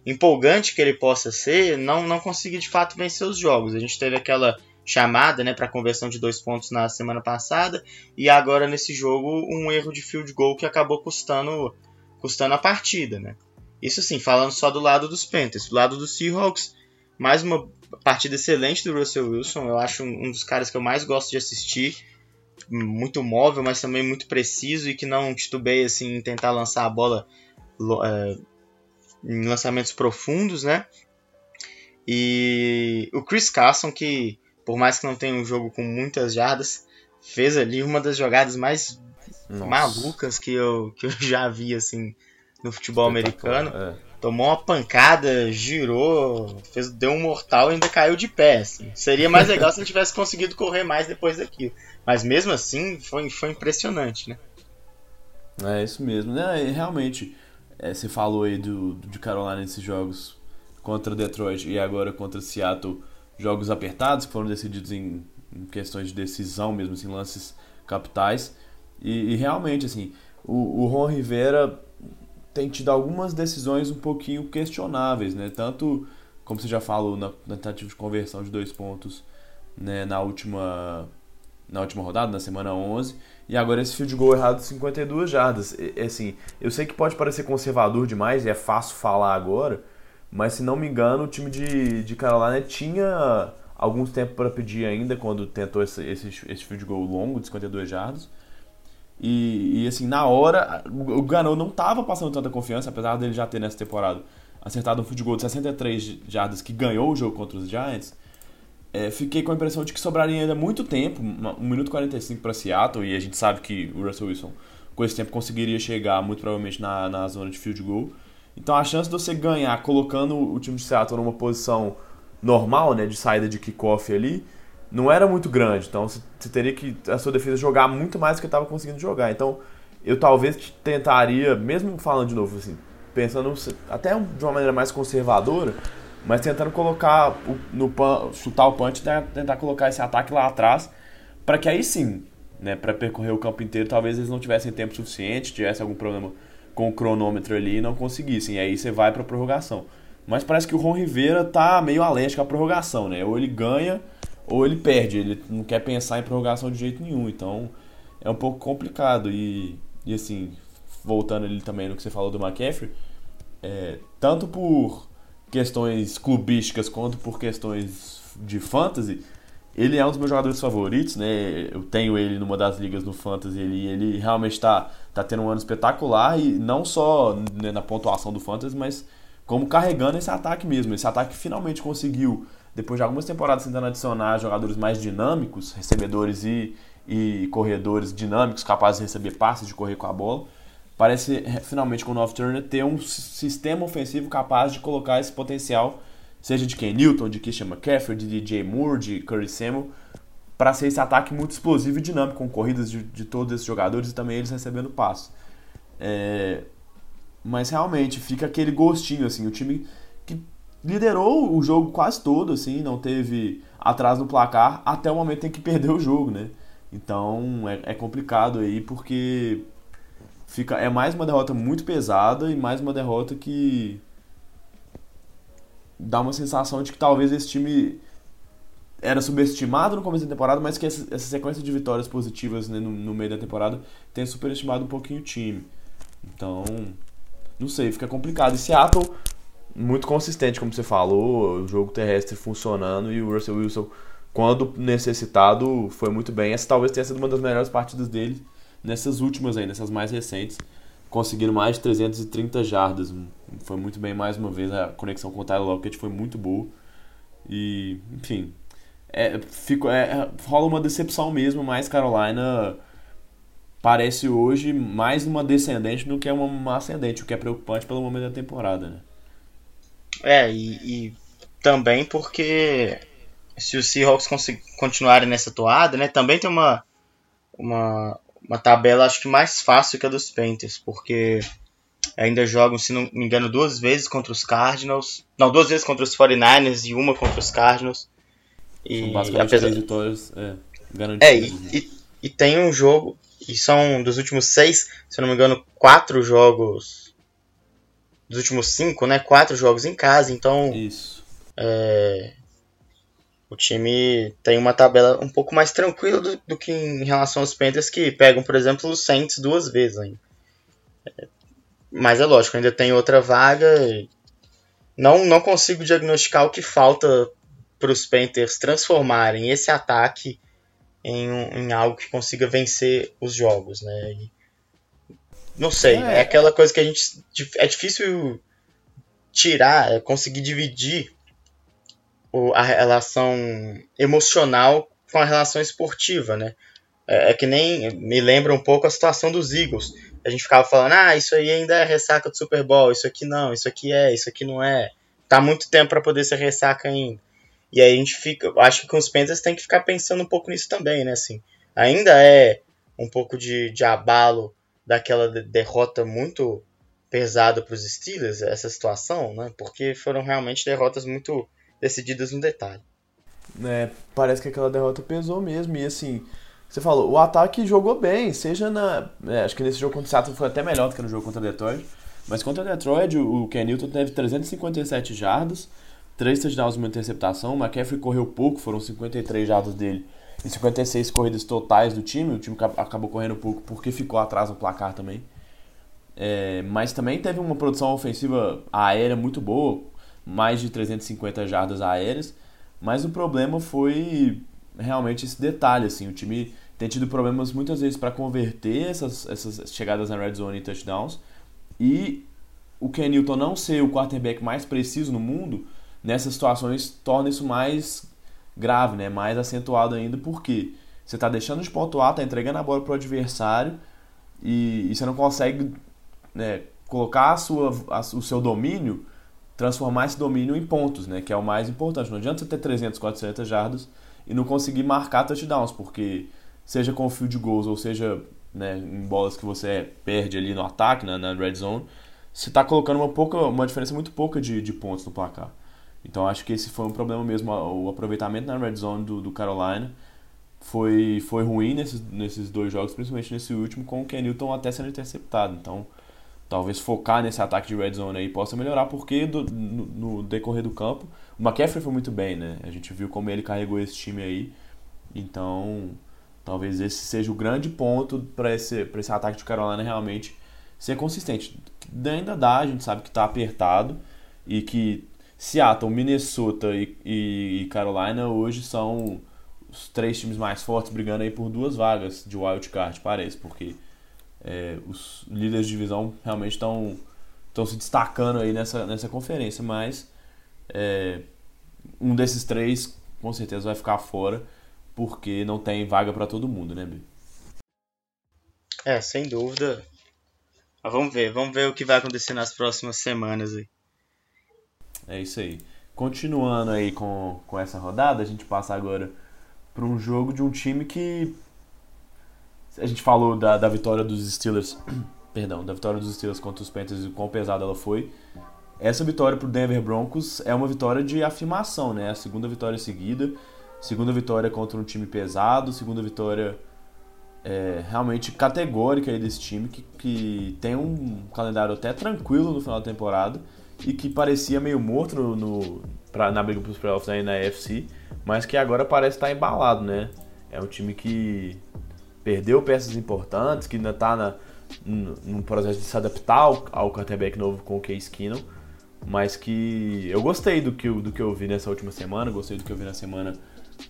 empolgante que ele possa ser, não, não consiga de fato vencer os jogos. A gente teve aquela chamada né, para conversão de dois pontos na semana passada e agora nesse jogo um erro de field goal que acabou custando, custando a partida. Né? Isso sim, falando só do lado dos Panthers. Do lado dos Seahawks, mais uma partida excelente do Russell Wilson. Eu acho um dos caras que eu mais gosto de assistir muito móvel, mas também muito preciso e que não titubeia assim, em tentar lançar a bola é, em lançamentos profundos, né? E o Chris Carson, que por mais que não tenha um jogo com muitas jardas, fez ali uma das jogadas mais Nossa. malucas que eu, que eu já vi assim no futebol americano. É. Tomou uma pancada, girou, fez, deu um mortal e ainda caiu de pé. Assim. Seria mais legal se ele tivesse conseguido correr mais depois daquilo. Mas mesmo assim, foi, foi impressionante, né? É isso mesmo. né realmente, é, você falou aí do, do, de Carolina nesses jogos contra Detroit e agora contra Seattle, jogos apertados que foram decididos em, em questões de decisão mesmo, assim, lances capitais. E, e realmente, assim, o, o Ron Rivera tem tido algumas decisões um pouquinho questionáveis, né? Tanto, como você já falou, na, na tentativa de conversão de dois pontos né, na última na última rodada, na semana 11, e agora esse field goal errado de 52 jardas. E, assim, eu sei que pode parecer conservador demais e é fácil falar agora, mas se não me engano, o time de, de Carolina tinha alguns tempos para pedir ainda quando tentou esse, esse, esse field goal longo de 52 jardas. E, e assim, na hora, o Gano não estava passando tanta confiança, apesar dele já ter nessa temporada acertado um field goal de 63 jardas que ganhou o jogo contra os Giants é, fiquei com a impressão de que sobraria ainda muito tempo, 1 minuto e 45 para Seattle, e a gente sabe que o Russell Wilson com esse tempo conseguiria chegar muito provavelmente na, na zona de field goal. Então a chance de você ganhar colocando o time de Seattle numa posição normal, né, de saída de kickoff ali, não era muito grande. Então você, teria que a sua defesa jogar muito mais do que estava conseguindo jogar. Então eu talvez tentaria, mesmo falando de novo assim, pensando até de uma maneira mais conservadora, mas tentando colocar no chutar o punch tentar colocar esse ataque lá atrás, para que aí sim, né, para percorrer o campo inteiro, talvez eles não tivessem tempo suficiente, tivesse algum problema com o cronômetro ali e não conseguissem. E aí você vai para prorrogação. Mas parece que o Ron Rivera tá meio alérgico à prorrogação, né? Ou ele ganha ou ele perde. Ele não quer pensar em prorrogação de jeito nenhum. Então é um pouco complicado. E, e assim, voltando ali também no que você falou do McCaffrey, é, tanto por questões clubísticas quanto por questões de fantasy, ele é um dos meus jogadores favoritos, né? Eu tenho ele numa das ligas no fantasy, ele, ele realmente está tá tendo um ano espetacular e não só né, na pontuação do fantasy, mas como carregando esse ataque mesmo. Esse ataque finalmente conseguiu, depois de algumas temporadas tentando adicionar jogadores mais dinâmicos, recebedores e, e corredores dinâmicos, capazes de receber passes, de correr com a bola parece finalmente com o North Turner ter um sistema ofensivo capaz de colocar esse potencial, seja de Ken Newton, de Christian McCaffrey, de DJ Moore, de Curry Samuel, para ser esse ataque muito explosivo e dinâmico, com corridas de, de todos esses jogadores e também eles recebendo passos. É, mas realmente fica aquele gostinho, assim, o time que liderou o jogo quase todo, assim, não teve atrás no placar até o momento em que perdeu o jogo, né? Então é, é complicado aí porque fica é mais uma derrota muito pesada e mais uma derrota que dá uma sensação de que talvez esse time era subestimado no começo da temporada, mas que essa, essa sequência de vitórias positivas né, no, no, meio da temporada tenha superestimado um pouquinho o time. Então, não sei, fica complicado. E Seattle, muito consistente, como você falou, o jogo terrestre funcionando e o Russell Wilson, quando necessitado, foi muito bem. Essa talvez tenha sido uma das melhores partidas dele nessas últimas aí, nessas mais recentes conseguindo mais de 330 jardas. Foi muito bem mais uma vez. A conexão com o Tyler Lockett foi muito boa. E, enfim, é, fico, é, rola uma decepção mesmo, mas Carolina parece hoje mais uma descendente do que uma, uma ascendente, o que é preocupante pelo momento da temporada, né? É, e, e também porque se os Seahawks continuarem nessa toada, né, também tem uma, uma, uma tabela acho que mais fácil que a dos Panthers, porque ainda jogam, se não me engano, duas vezes contra os Cardinals. Não, duas vezes contra os 49ers e uma contra os Cardinals. E, são basicamente apesar... três vitórias é, garantidas. É, e, e, e, tem um jogo, e são dos últimos seis, se não me engano, quatro jogos. Dos últimos cinco, né? Quatro jogos em casa, então. Isso. É, o time tem uma tabela um pouco mais tranquila do, do, que em relação aos Panthers que pegam, por exemplo, os Saints duas vezes ainda. Mas é lógico, ainda tem outra vaga. Não, não consigo diagnosticar o que falta para os Panthers transformarem esse ataque em, em algo que consiga vencer os jogos, né? E, não sei, é. é aquela coisa que a gente é difícil tirar, é conseguir dividir a relação emocional com a relação esportiva, né? É, é, que nem me lembra um pouco a situação dos Eagles. A gente ficava falando, ah, isso aí ainda é ressaca do Super Bowl, isso aqui não, isso aqui é, isso aqui não é. Tá muito tempo para poder ser ressaca ainda. E aí a gente fica, acho que com os Panthers tem que ficar pensando um pouco nisso também, né? Assim, ainda é um pouco de, de abalo daquela derrota muito pesada para os Steelers, essa situação, né? Porque foram realmente derrotas muito decididas no detalhe. É, parece que aquela derrota pesou mesmo. E assim, você falou, o ataque jogou bem, seja na. É, acho que nesse jogo contra o Seattle foi até melhor do que no jogo contra o Detroit. Mas contra o Detroit, o Ken Newton teve 357 jardas, 3 touchdowns e uma interceptação. O McCaffrey correu pouco, foram 53 jardas dele e 56 corridas totais do time. O time acabou correndo pouco porque ficou atrás no placar também. É, mas também teve uma produção ofensiva aérea muito boa mais de 350 jardas aéreas, mas o problema foi realmente esse detalhe, assim, o time tem tido problemas muitas vezes para converter essas, essas chegadas na red zone e touchdowns, e o Ken Newton não ser o quarterback mais preciso no mundo, nessas situações torna isso mais grave, né? mais acentuado ainda, porque você está deixando de pontuar, está entregando a bola para o adversário e, e, você não consegue né, colocar a sua, a, o seu domínio transformar esse domínio em pontos, né? Que é o mais importante. Não adianta você ter 300, 400 jardas e não conseguir marcar touchdowns, porque seja com field goals ou seja né, em bolas que você perde ali no ataque, né, na red zone, você está colocando uma, pouca, uma diferença muito pouca de, de pontos no placar. Então acho que esse foi um problema mesmo. O aproveitamento na red zone do, do Carolina foi, foi ruim nesses, nesses dois jogos, principalmente nesse último, com o Ken Newton até sendo interceptado. Então talvez focar nesse ataque de red zone aí possa melhorar, porque do, no, no, decorrer do campo, o McCaffrey foi muito bem, né? A gente viu como ele carregou esse time aí. Então, talvez esse seja o grande ponto para esse, esse ataque de Carolina realmente ser consistente. Ainda dá, a gente sabe que está apertado e que Seattle, Minnesota e, e, Carolina hoje são os três times mais fortes brigando aí por duas vagas de wild card, parece, porque é, os líderes de divisão realmente estão estão se destacando aí nessa, nessa conferência, mas é, um desses três com certeza vai ficar fora porque não tem vaga para todo mundo, né, B? É, sem dúvida. Mas vamos ver, vamos ver o que vai acontecer nas próximas semanas aí. É isso aí. Continuando aí com, com essa rodada, a gente passa agora para um jogo de um time que a gente falou da, da vitória dos Steelers, perdão, da vitória dos Steelers contra os Panthers e quão pesada ela foi. essa vitória pro Denver Broncos é uma vitória de afirmação, né? A segunda vitória seguida, segunda vitória contra um time pesado, segunda vitória é, realmente categórica aí desse time que, que tem um calendário até tranquilo no final da temporada e que parecia meio morto no, pra, na briga pros playoffs aí na AFC, mas que agora parece estar embalado, né? É um time que perdeu peças importantes, que ainda está na, num processo de se adaptar ao, ao quarterback novo com o Case Keenum, mas que eu gostei do que, do que eu vi nessa última semana, gostei do que eu vi na semana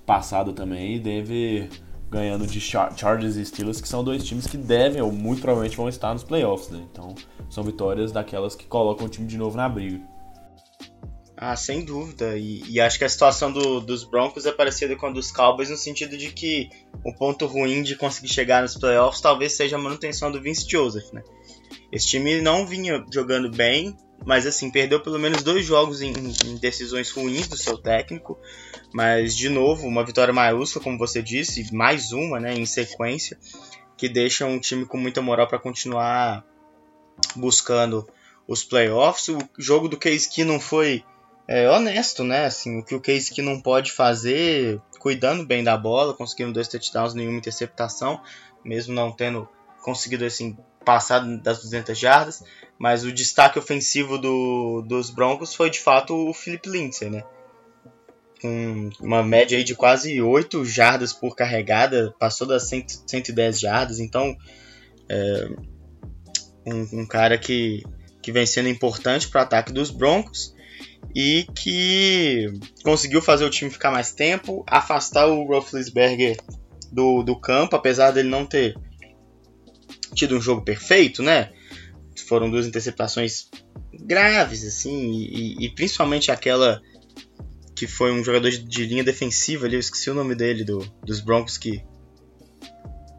passada também, e Denver ganhando de Chargers e Steelers, que são dois times que devem ou muito provavelmente vão estar nos playoffs, né? Então, são vitórias daquelas que colocam o time de novo na briga. Ah, sem dúvida. E, e acho que a situação do, dos Broncos é parecida com a dos Cowboys no sentido de que o ponto ruim de conseguir chegar nos playoffs talvez seja a manutenção do Vince Joseph, né? Esse time não vinha jogando bem, mas assim, perdeu pelo menos dois jogos em, em, decisões ruins do seu técnico. Mas, de novo, uma vitória maiúscula, como você disse, mais uma, né, em sequência, que deixa um time com muita moral para continuar buscando os playoffs. O jogo do Case que não foi é, honesto, né? Assim, o que o Case que não pode fazer, cuidando bem da bola, conseguindo dois touchdowns, nenhuma interceptação, mesmo não tendo conseguido assim passar das 200 jardas, mas o destaque ofensivo do, dos Broncos foi de fato o Philip Lindsay, né? Com uma média aí de quase 8 jardas por carregada, passou das 100, 110 jardas, então é, um, um cara que, que vem sendo importante para o ataque dos Broncos e que conseguiu fazer o time ficar mais tempo, afastar o Roethlisberger do, do campo, apesar dele não ter tido um jogo perfeito, né? Foram duas interceptações graves, assim, e, e principalmente aquela que foi um jogador de, de, linha defensiva ali, eu esqueci o nome dele, do, dos Broncos, que,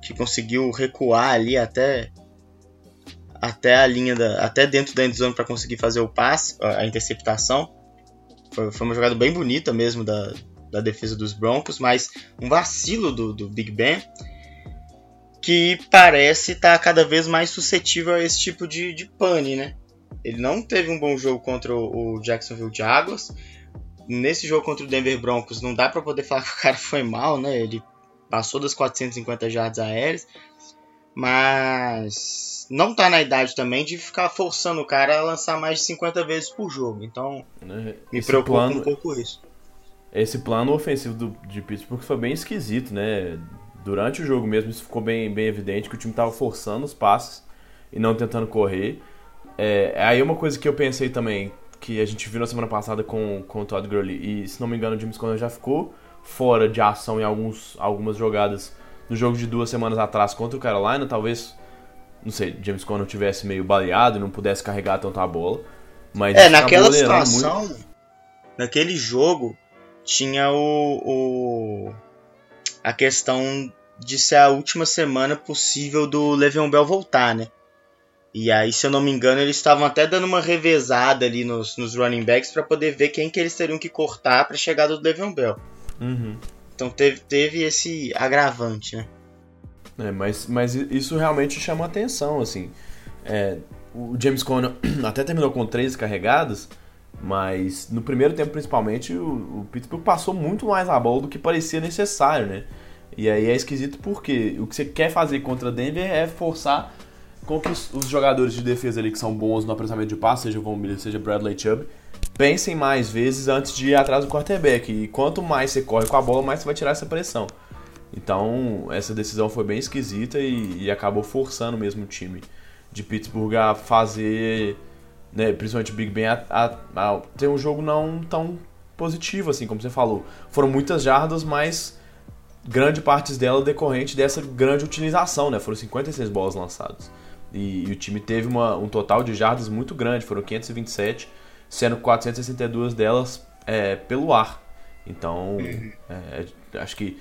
que conseguiu recuar ali até até a linha da até dentro da endzone para conseguir fazer o passe, a interceptação. Foi, foi uma jogada bem bonita mesmo da, da defesa dos Broncos, mas um vacilo do, do Big Ben que parece estar tá cada vez mais suscetível a esse tipo de, de pane, né? Ele não teve um bom jogo contra o, Jacksonville Jaguars. Nesse jogo contra o Denver Broncos, não dá para poder falar que o cara foi mal, né? Ele passou das 450 jardas aéreas, mas não tá na idade também de ficar forçando o cara a lançar mais de 50 vezes por jogo. Então, é, me esse preocupa plano, um pouco isso. Esse plano ofensivo do, de Pittsburgh foi bem esquisito, né? Durante o jogo mesmo, isso ficou bem, bem evidente que o time estava forçando os passes e não tentando correr. É, aí uma coisa que eu pensei também, que a gente viu na semana passada com, com o Todd Gurley, e se não me engano o James Conner já ficou fora de ação em alguns, algumas jogadas no jogo de duas semanas atrás contra o Carolina, talvez não sei, James Conner tivesse meio baleado e não pudesse carregar tanto a bola. Mas é, naquela situação, muito... naquele jogo, tinha o, o, a questão de ser a última semana possível do Le'Veon Bell voltar, né? E aí, se eu não me engano, eles estavam até dando uma revezada ali nos, nos running backs para poder ver quem que eles teriam que cortar para chegada do Le'Veon Bell. Uhum. Então teve, teve esse agravante, né? É, mas, mas isso realmente chama atenção, assim. É, o James Conner até terminou com três carregadas, mas no primeiro tempo, principalmente, o, o, Pittsburgh passou muito mais a bola do que parecia necessário, né? E aí é esquisito porque o que você quer fazer contra Denver é forçar com que os, os jogadores de defesa ali que são bons no apressamento de passe, seja Von Miller, seja Bradley Chubb, pensem mais vezes antes de ir atrás do quarterback. E quanto mais você corre com a bola, mais você vai tirar essa pressão. Então, essa decisão foi bem esquisita e, e acabou forçando mesmo o time de Pittsburgh a fazer, né, principalmente o Big Ben, a, a, a, ter um jogo não tão positivo, assim, como você falou. Foram muitas jardas, mas grande parte dela decorrente dessa grande utilização, né? Foram 56 bolas lançadas. E, e o time teve uma, um total de jardas muito grande, foram 527, sendo 462 delas é, pelo ar. Então, uhum. é, acho que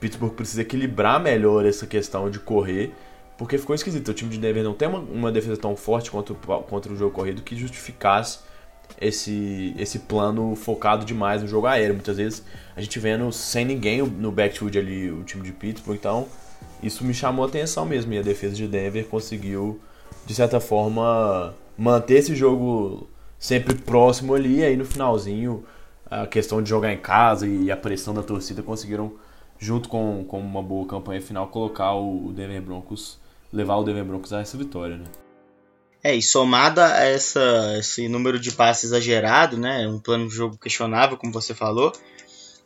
Pittsburgh precisa equilibrar melhor essa questão de correr, porque ficou esquisito. O time de Denver não tem uma, uma defesa tão forte contra o, contra o jogo corrido que justificasse esse, esse plano focado demais no jogo aéreo. Muitas vezes a gente vendo sem ninguém no backfield ali o time de Pittsburgh, então isso me chamou a atenção mesmo. E a defesa de Denver conseguiu, de certa forma, manter esse jogo sempre próximo ali, e aí no finalzinho a questão de jogar em casa e a pressão da torcida conseguiram, junto com, com uma boa campanha final, colocar o Denver Broncos, levar o Denver Broncos a essa vitória, né? É, e somada a essa, esse número de passes exagerado, né, um plano de jogo questionável, como você falou,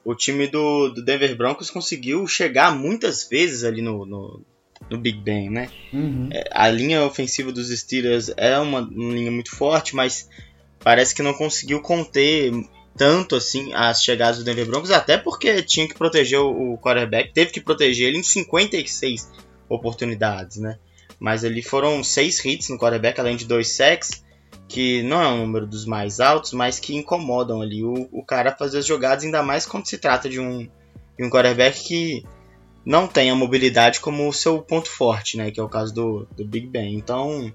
o time do, do Denver Broncos conseguiu chegar muitas vezes ali no, no, no Big Ben, né? Uhum. É, a linha ofensiva dos Steelers é uma, uma linha muito forte, mas parece que não conseguiu conter tanto assim as chegadas do Denver Broncos, até porque tinha que proteger o quarterback, teve que proteger ele em 56 oportunidades, né? Mas ali foram seis hits no quarterback, além de dois sacks, que não é um número dos mais altos, mas que incomodam ali o, o cara fazer as jogadas, ainda mais quando se trata de um, de um quarterback que não tem a mobilidade como o seu ponto forte, né? Que é o caso do, do Big Ben. Então,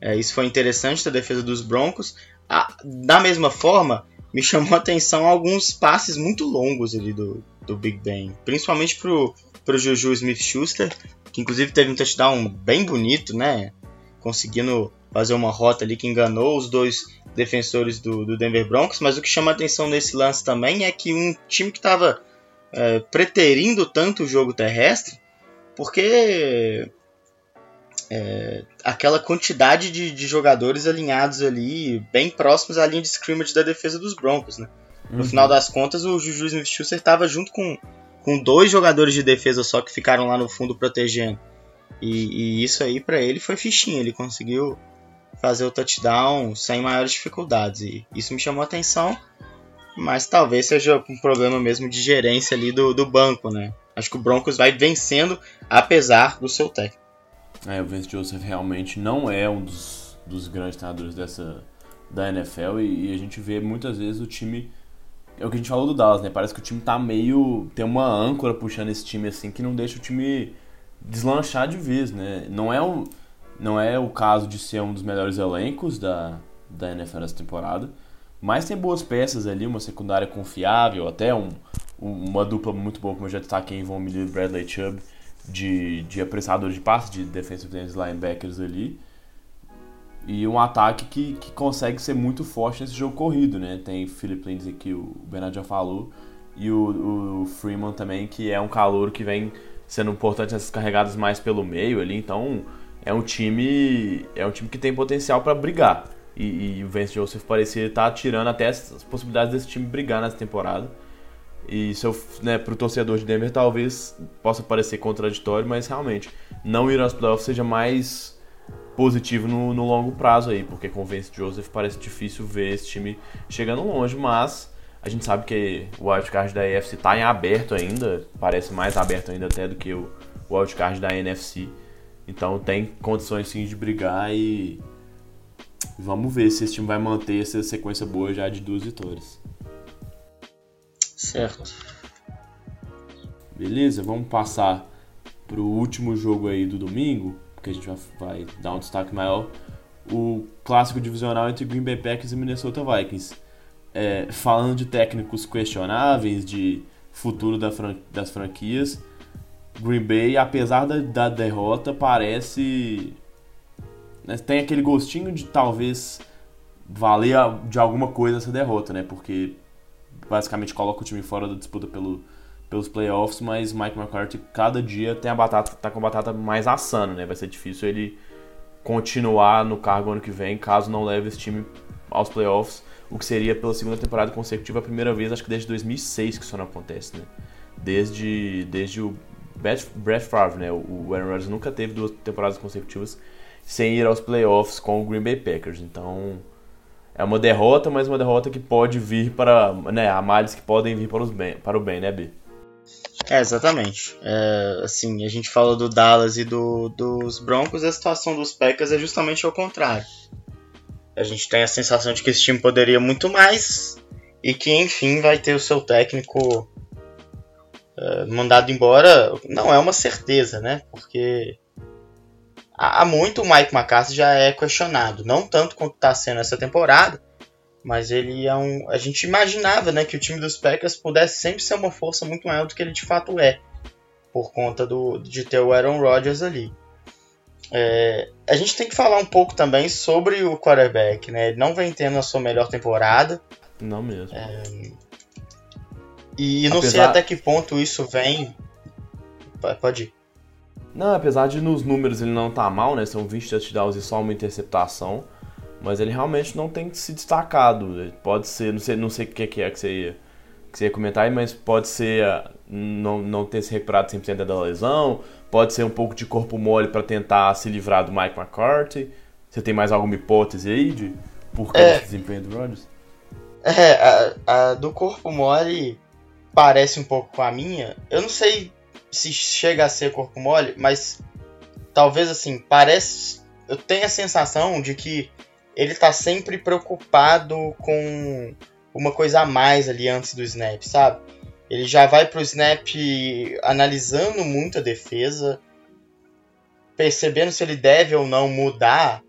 é, isso foi interessante da defesa dos Broncos. Da mesma forma, me chamou a atenção alguns passes muito longos ali do, do Big Ben, principalmente pro, pro Juju Smith-Schuster, que inclusive teve um touchdown bem bonito, né? Conseguindo fazer uma rota ali que enganou os dois defensores do, do Denver Broncos, mas o que chama a atenção nesse lance também é que um time que estava é, preterindo tanto o jogo terrestre, porque é, aquela quantidade de, de, jogadores alinhados ali, bem próximos à linha de scrimmage da defesa dos Broncos, né? No uhum. final das contas, o Juju Smith-Schuster estava junto com, com dois jogadores de defesa só que ficaram lá no fundo protegendo. E, e isso aí para ele foi fichinha, ele conseguiu fazer o touchdown sem maiores dificuldades. E isso me chamou a atenção, mas talvez seja um problema mesmo de gerência ali do, do banco, né? Acho que o Broncos vai vencendo apesar do seu técnico. É, o Vince Joseph realmente não é um dos, dos grandes treinadores dessa, da NFL e, e, a gente vê muitas vezes o time. É o que a gente falou do Dallas, né? Parece que o time tá meio. tem uma âncora puxando esse time assim que não deixa o time deslanchar de vez, né? Não é o, não é o caso de ser um dos melhores elencos da, da NFL nessa temporada, mas tem boas peças ali, uma secundária confiável, até um, uma dupla muito boa, como eu já destaquei em Von Miller e Bradley Chubb de, de apressadores de passe, de defensive ends linebackers ali. E um ataque que, que consegue ser muito forte nesse jogo corrido, né? Tem Philip Lindsay que o Bernard já falou, e o, o Freeman também, que é um calor que vem sendo importante nessas carregadas mais pelo meio ali, então é um time é um time que tem potencial para brigar. E, e, o Vance Joseph parecia estar tá tirando até as possibilidades desse time brigar nessa temporada. E isso, né, pro torcedor de Denver talvez possa parecer contraditório, mas realmente não ir aos playoffs seja mais positivo no, no longo prazo aí, porque com o Vance Joseph parece difícil ver esse time chegando longe, mas a gente sabe que o wildcard da AFC está em aberto ainda, parece mais aberto ainda até do que o wildcard da NFC. Então tem condições sim de brigar e vamos ver se esse time vai manter essa sequência boa já de duas vitórias. Certo. Beleza, vamos passar pro último jogo aí do domingo, porque a gente vai dar um destaque maior. O clássico divisional entre Green Bay Packers e Minnesota Vikings. É, falando de técnicos questionáveis, de futuro da fran das franquias, Green Bay, apesar da, da derrota, parece. Né, tem aquele gostinho de talvez valer de alguma coisa essa derrota, né? Porque basicamente coloca o time fora da disputa pelo, pelos playoffs, mas Mike McCarthy cada dia tem a batata, tá com a batata mais assando, né? Vai ser difícil ele continuar no cargo ano que vem, caso não leve esse time aos playoffs, o que seria pela segunda temporada consecutiva a primeira vez, acho que desde 2006 que isso não acontece, né? Desde, desde o Brett Favre, né? O Aaron Rodgers nunca teve duas temporadas consecutivas sem ir aos playoffs com o Green Bay Packers, então é uma derrota, mas uma derrota que pode vir para, né, há males que podem vir para, os bem, para o bem, né, B? É, exatamente. É, assim, a gente fala do Dallas e do, dos Broncos, a situação dos Packers é justamente ao contrário. A gente tem a sensação de que esse time poderia muito mais e que, enfim, vai ter o seu técnico é, mandado embora. Não é uma certeza, né? Porque há muito o Mike McCarthy já é questionado. Não tanto quanto está sendo essa temporada, mas ele é um. A gente imaginava né, que o time dos Packers pudesse sempre ser uma força muito maior do que ele de fato é, por conta do, de ter o Aaron Rodgers ali. É, a gente tem que falar um pouco também sobre o quarterback, né? Ele não vem tendo a sua melhor temporada. Não mesmo. É, e não Apesar... sei até que ponto isso vem. Pode ir. Não, apesar de nos números ele não tá mal, né? São 20 touchdowns e só uma interceptação. Mas ele realmente não tem se destacado. Pode ser, não sei, não sei o que é que você ia, que você ia comentar aí, mas pode ser ah, não, não ter se recuperado 100% da lesão, pode ser um pouco de corpo mole para tentar se livrar do Mike McCarthy. Você tem mais alguma hipótese aí de por que é, desempenho do Rodgers? É, a, a, do corpo mole parece um pouco com a minha. Eu não sei se chega a ser corpo mole, mas talvez assim, parece. Eu tenho a sensação de que ele tá sempre preocupado com uma coisa a mais ali antes do snap, sabe? Ele já vai pro snap analisando muito a defesa, percebendo se ele deve ou não mudar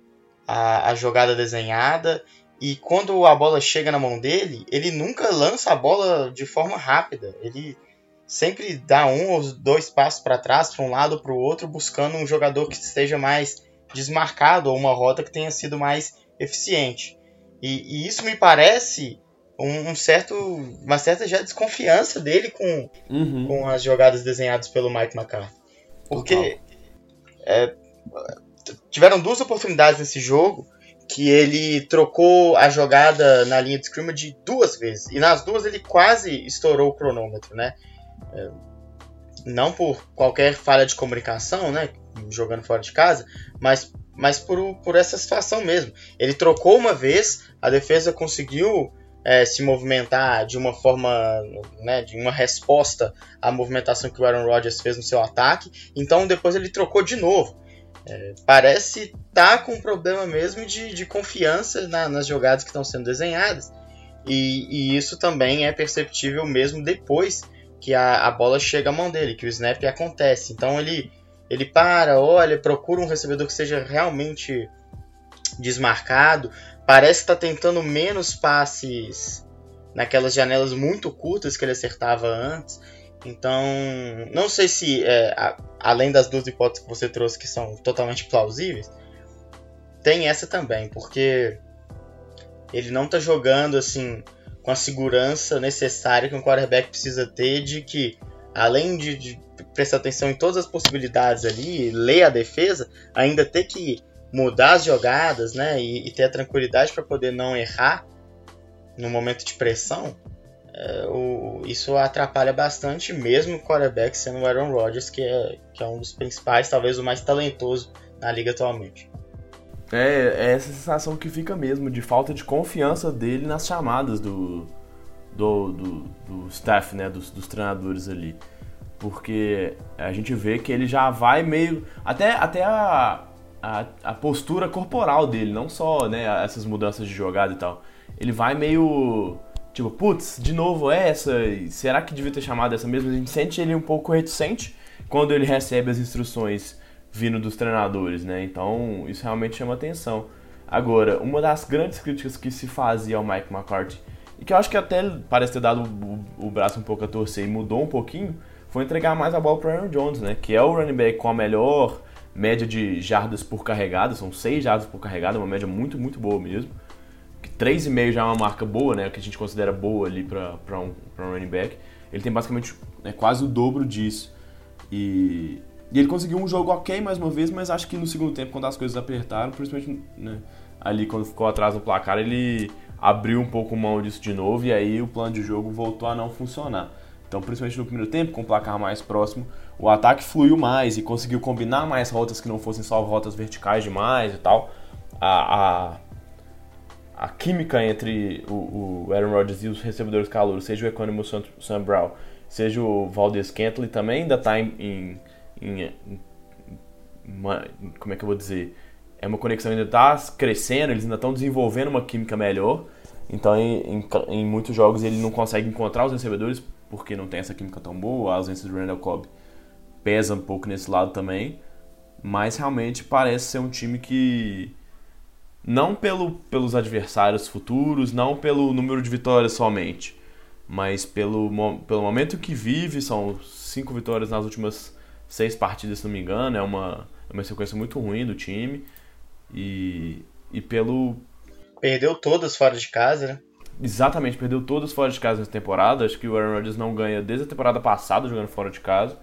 a, a jogada desenhada. E quando a bola chega na mão dele, ele nunca lança a bola de forma rápida. Ele sempre dá um ou dois passos para trás, para um lado ou para o outro, buscando um jogador que esteja mais desmarcado ou uma rota que tenha sido mais eficiente. E, e isso me parece um, um, certo, uma certa já desconfiança dele com, uhum. com as jogadas desenhadas pelo Mike McCarthy. Porque é, tiveram duas oportunidades nesse jogo que ele trocou a jogada na linha de scrimmage duas vezes. E nas duas ele quase estourou o cronômetro, né? É, não por qualquer falha de comunicação, né? Jogando fora de casa, mas mas por, por essa situação mesmo. Ele trocou uma vez, a defesa conseguiu é, se movimentar de uma forma, né, de uma resposta à movimentação que o Aaron Rodgers fez no seu ataque, então depois ele trocou de novo. É, parece estar tá com um problema mesmo de, de confiança na, nas jogadas que estão sendo desenhadas, e, e, isso também é perceptível mesmo depois que a, a bola chega à mão dele, que o snap acontece. Então ele ele para, olha, procura um recebedor que seja realmente desmarcado. Parece que está tentando menos passes naquelas janelas muito curtas que ele acertava antes. Então, não sei se, é, a, além das duas hipóteses que você trouxe que são totalmente plausíveis, tem essa também, porque ele não está jogando assim com a segurança necessária que um quarterback precisa ter de que, além de, de prestar atenção em todas as possibilidades ali, ler a defesa, ainda ter que mudar as jogadas, né, e, e ter a tranquilidade para poder não errar no momento de pressão, é, o, isso atrapalha bastante, mesmo o quarterback sendo o Aaron Rodgers, que é, que é um dos principais, talvez o mais talentoso na liga atualmente. É, é essa sensação que fica mesmo, de falta de confiança dele nas chamadas do, do, do, do staff, né, dos, dos treinadores ali porque a gente vê que ele já vai meio. Até, até a, a, a, postura corporal dele, não só né, essas mudanças de jogada e tal. Ele vai meio. Tipo, putz, de novo essa? Será que devia ter chamado essa mesmo? A gente sente ele um pouco reticente quando ele recebe as instruções vindo dos treinadores, né? Então isso realmente chama atenção. Agora, uma das grandes críticas que se fazia ao Mike McCarthy, e que eu acho que até parece ter dado o, braço um pouco a torcer e mudou um pouquinho, foi entregar mais a bola para Aaron Jones, né? Que é o running back com a melhor média de jardas por carregada, são 6 jardas por carregada, uma média muito, muito boa mesmo. 3,5 já é uma marca boa, né? Que a gente considera boa ali para um, um running back. Ele tem basicamente né, quase o dobro disso. E, e, ele conseguiu um jogo ok mais uma vez, mas acho que no segundo tempo, quando as coisas apertaram, principalmente né, ali quando ficou atrás do placar, ele abriu um pouco mão disso de novo e aí o plano de jogo voltou a não funcionar. Então, principalmente no primeiro tempo, com o placar mais próximo, o ataque fluiu mais e conseguiu combinar mais rotas que não fossem só rotas verticais demais e tal. A, a, a química entre o, o, Aaron Rodgers e os recebedores calouros, seja o Economo Sam Brown, seja o Valdez Kentley, também ainda está em, em, em, uma, como é que eu vou dizer? É uma conexão ainda está crescendo, eles ainda estão desenvolvendo uma química melhor. Então, em, em, em, muitos jogos ele não consegue encontrar os recebedores porque não tem essa química tão boa, a ausência do Randall Cobb pesa um pouco nesse lado também, mas realmente parece ser um time que não pelo, pelos adversários futuros, não pelo número de vitórias somente, mas pelo, pelo momento que vive, são cinco vitórias nas últimas seis partidas, se não me engano. É uma, é uma sequência muito ruim do time. E, e pelo. Perdeu todas fora de casa, né? Exatamente, perdeu todas fora de casa nessa temporada. Acho que o Aaron Rodgers não ganha desde a temporada passada jogando fora de casa.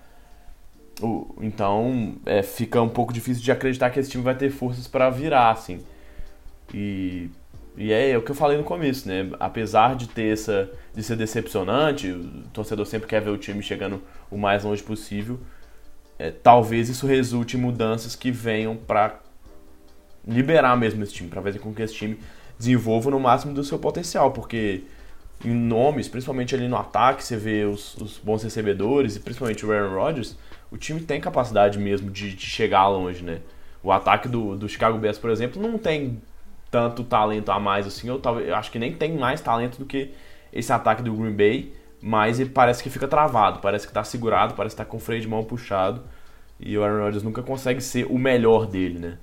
Então é, fica um pouco difícil de acreditar que esse time vai ter forças para virar, assim. E, e é, é, o que eu falei no começo, né? Apesar de ter essa. de ser decepcionante, o torcedor sempre quer ver o time chegando o mais longe possível. É, talvez isso resulte em mudanças que venham para liberar mesmo esse time, para fazer com que esse time desenvolva no máximo do seu potencial, porque em nomes, principalmente ali no ataque, você vê os, os bons recebedores e principalmente o Aaron Rodgers, o time tem capacidade mesmo de, de chegar longe, né? O ataque do, do Chicago Bears, por exemplo, não tem tanto talento a mais assim, eu, eu acho que nem tem mais talento do que esse ataque do Green Bay, mas ele parece que fica travado, parece que está segurado, parece que está com o freio de mão puxado, e o Aaron Rodgers nunca consegue ser o melhor dele, né?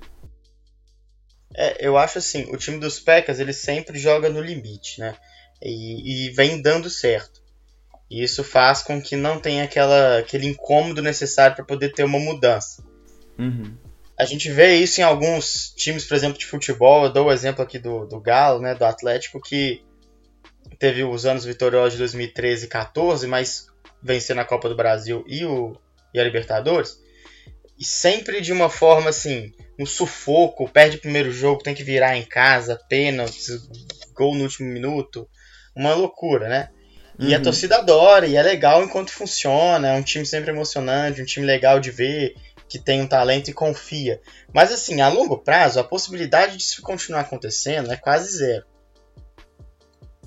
É, eu acho assim, o time dos Packers ele sempre joga no limite, né? E, e vem dando certo. E isso faz com que não tenha aquela, aquele incômodo necessário para poder ter uma mudança. Uhum. A gente vê isso em alguns times, por exemplo, de futebol. Eu dou o exemplo aqui do, do Galo, né, do Atlético, que teve os anos vitoriosos de 2013 e 14, mas vencendo a Copa do Brasil e, o, e a Libertadores. E sempre de uma forma assim, um sufoco, perde o primeiro jogo, tem que virar em casa, pênalti, gol no último minuto. Uma loucura, né? E uhum. a torcida adora, e é legal enquanto funciona, é um time sempre emocionante, um time legal de ver, que tem um talento e confia. Mas assim, a longo prazo, a possibilidade disso continuar acontecendo é quase zero.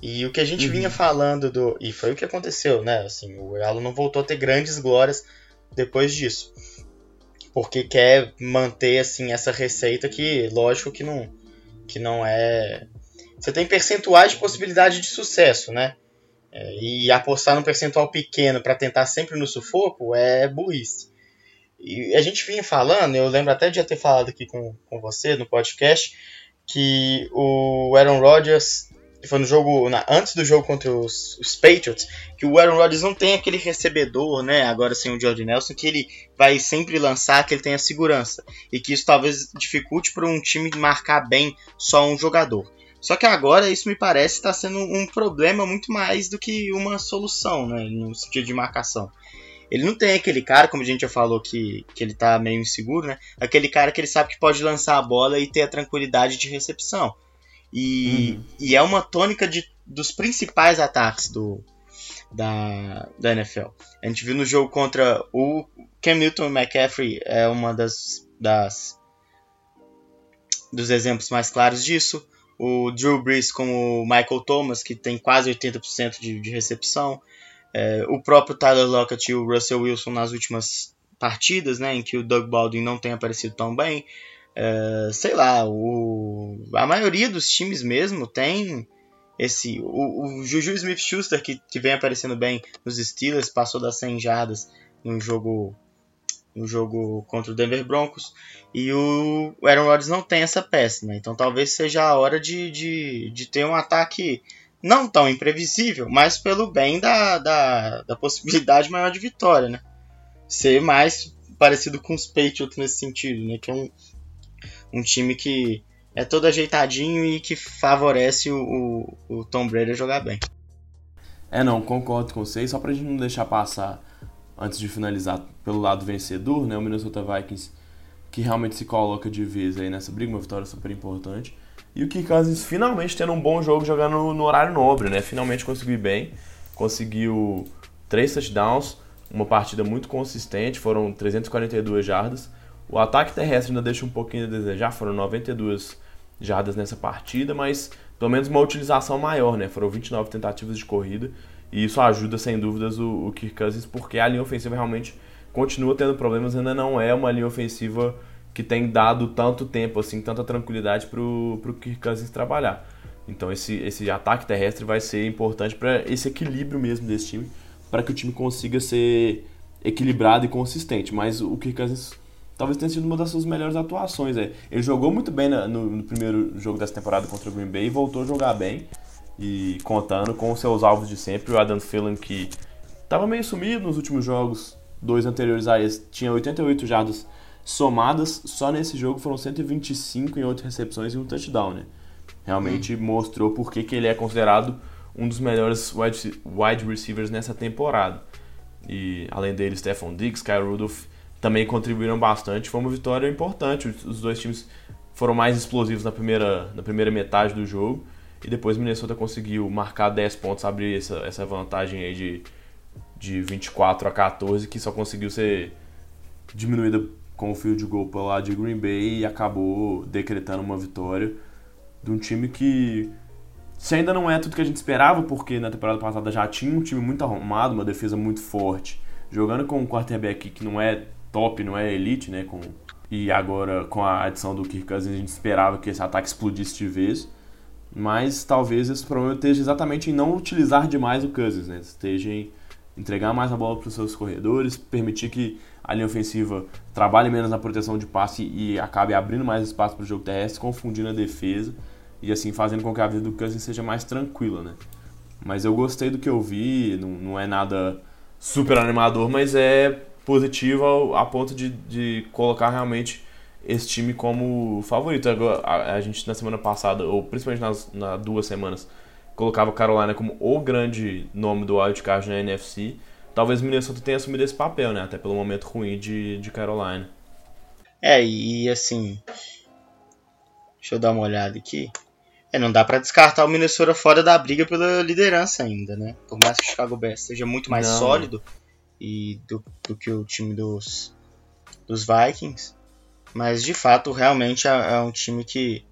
E o que a gente uhum. vinha falando do. E foi o que aconteceu, né? Assim, o Galo não voltou a ter grandes glórias depois disso. Porque quer manter assim essa receita que, lógico que não, que não é. Você tem percentuais de possibilidade de sucesso, né? É, e apostar num percentual pequeno para tentar sempre no sufoco é burrice. E a gente vinha falando, eu lembro até de já ter falado aqui com, com você no podcast, que o Aaron Rodgers foi no jogo, na, antes do jogo contra os, os, Patriots, que o Aaron Rodgers não tem aquele recebedor, né, agora sem o George Nelson, que ele vai sempre lançar, que ele tem a segurança. E que isso talvez dificulte para um time marcar bem só um jogador. Só que agora isso me parece estar sendo um problema muito mais do que uma solução, né, no sentido de marcação. Ele não tem aquele cara, como a gente já falou, que, que ele tá meio inseguro, né? Aquele cara que ele sabe que pode lançar a bola e ter a tranquilidade de recepção. E, uhum. e é uma tônica de, dos principais ataques do, da, da NFL. A gente viu no jogo contra o Cam Newton e McCaffrey, é uma das, das dos exemplos mais claros disso o Drew Brees com o Michael Thomas, que tem quase 80% de, de recepção, é, o próprio Tyler Lockett e o Russell Wilson nas últimas partidas, né, em que o Doug Baldwin não tem aparecido tão bem. É, sei lá, o, a maioria dos times mesmo tem esse. O, o Juju Smith Schuster, que, que vem aparecendo bem nos Steelers, passou das 100 jardas um jogo no jogo contra o Denver Broncos. E o Aaron Rodgers não tem essa peça, né? Então talvez seja a hora de, de, de ter um ataque não tão imprevisível, mas pelo bem da, da, da possibilidade maior de vitória, né? Ser mais parecido com os Patriots nesse sentido, né? Que é um, um time que é todo ajeitadinho e que favorece o, o, o Tom Brady a jogar bem. É, não, concordo com vocês. Só pra gente não deixar passar antes de finalizar pelo lado vencedor, né, o Minnesota Vikings que realmente se coloca de vez aí nessa briga, uma vitória super importante. E o Kirk Cousins finalmente tendo um bom jogo jogando no, no horário nobre, né? Finalmente conseguiu bem, conseguiu três touchdowns, uma partida muito consistente, foram 342 jardas. O ataque terrestre ainda deixa um pouquinho a desejar, foram 92 jardas nessa partida, mas pelo menos uma utilização maior, né? Foram 29 tentativas de corrida e isso ajuda, sem dúvidas, o, o Kirk Cousins, porque a linha ofensiva realmente continua tendo problemas, ainda não é uma linha ofensiva que tem dado tanto tempo, assim, tanta tranquilidade para o Kirk Cousins trabalhar. Então esse, esse ataque terrestre vai ser importante para esse equilíbrio mesmo desse time, para que o time consiga ser equilibrado e consistente. Mas o Kirk Cousins talvez tenha sido uma das suas melhores atuações. É. Ele jogou muito bem no, no, primeiro jogo dessa temporada contra o Green Bay e voltou a jogar bem e contando com os seus alvos de sempre, o Adam Thielen que estava meio sumido nos últimos jogos, dois anteriores a esse tinha 88 jardas somadas, só nesse jogo foram 125 em outras recepções e um touchdown, né? Realmente hum. mostrou por que ele é considerado um dos melhores wide, wide receivers nessa temporada. E além dele, Stephon Diggs, Kyle Rudolph também contribuíram bastante. Foi uma vitória importante. Os dois times foram mais explosivos na primeira, na primeira metade do jogo. E depois Minnesota conseguiu marcar 10 pontos, abrir essa, essa vantagem aí de, de 24 a 14, que só conseguiu ser diminuída com o fio de gol lá de Green Bay e acabou decretando uma vitória de um time que se ainda não é tudo que a gente esperava, porque na temporada passada já tinha um time muito arrumado, uma defesa muito forte, jogando com um quarterback que não é top, não é elite, né, com e agora com a adição do Kirk Cousins a gente esperava que esse ataque explodisse de vez. Mas talvez esse problema esteja exatamente em não utilizar demais o Cousins, né? Esteja em entregar mais a bola para os seus corredores, permitir que a linha ofensiva trabalhe menos na proteção de passe e acabe abrindo mais espaço para o jogo terrestre, confundindo a defesa e assim fazendo com que a vida do Cousins seja mais tranquila, né? Mas eu gostei do que eu vi, não, não é nada super animador, mas é positivo ao, a ponto de, de colocar realmente esse time como favorito. A, a, gente na semana passada, ou principalmente nas, nas duas semanas, colocava Carolina como o grande nome do wildcard na NFC. Talvez Minnesota tenha assumido esse papel, né? Até pelo momento ruim de, de Carolina. É, e assim. Deixa eu dar uma olhada aqui. É, não dá para descartar o Minnesota fora da briga pela liderança ainda, né? Por mais que o Chicago Bears seja muito mais não. sólido e do, do que o time dos, dos Vikings, mas de fato, realmente é, é um time que,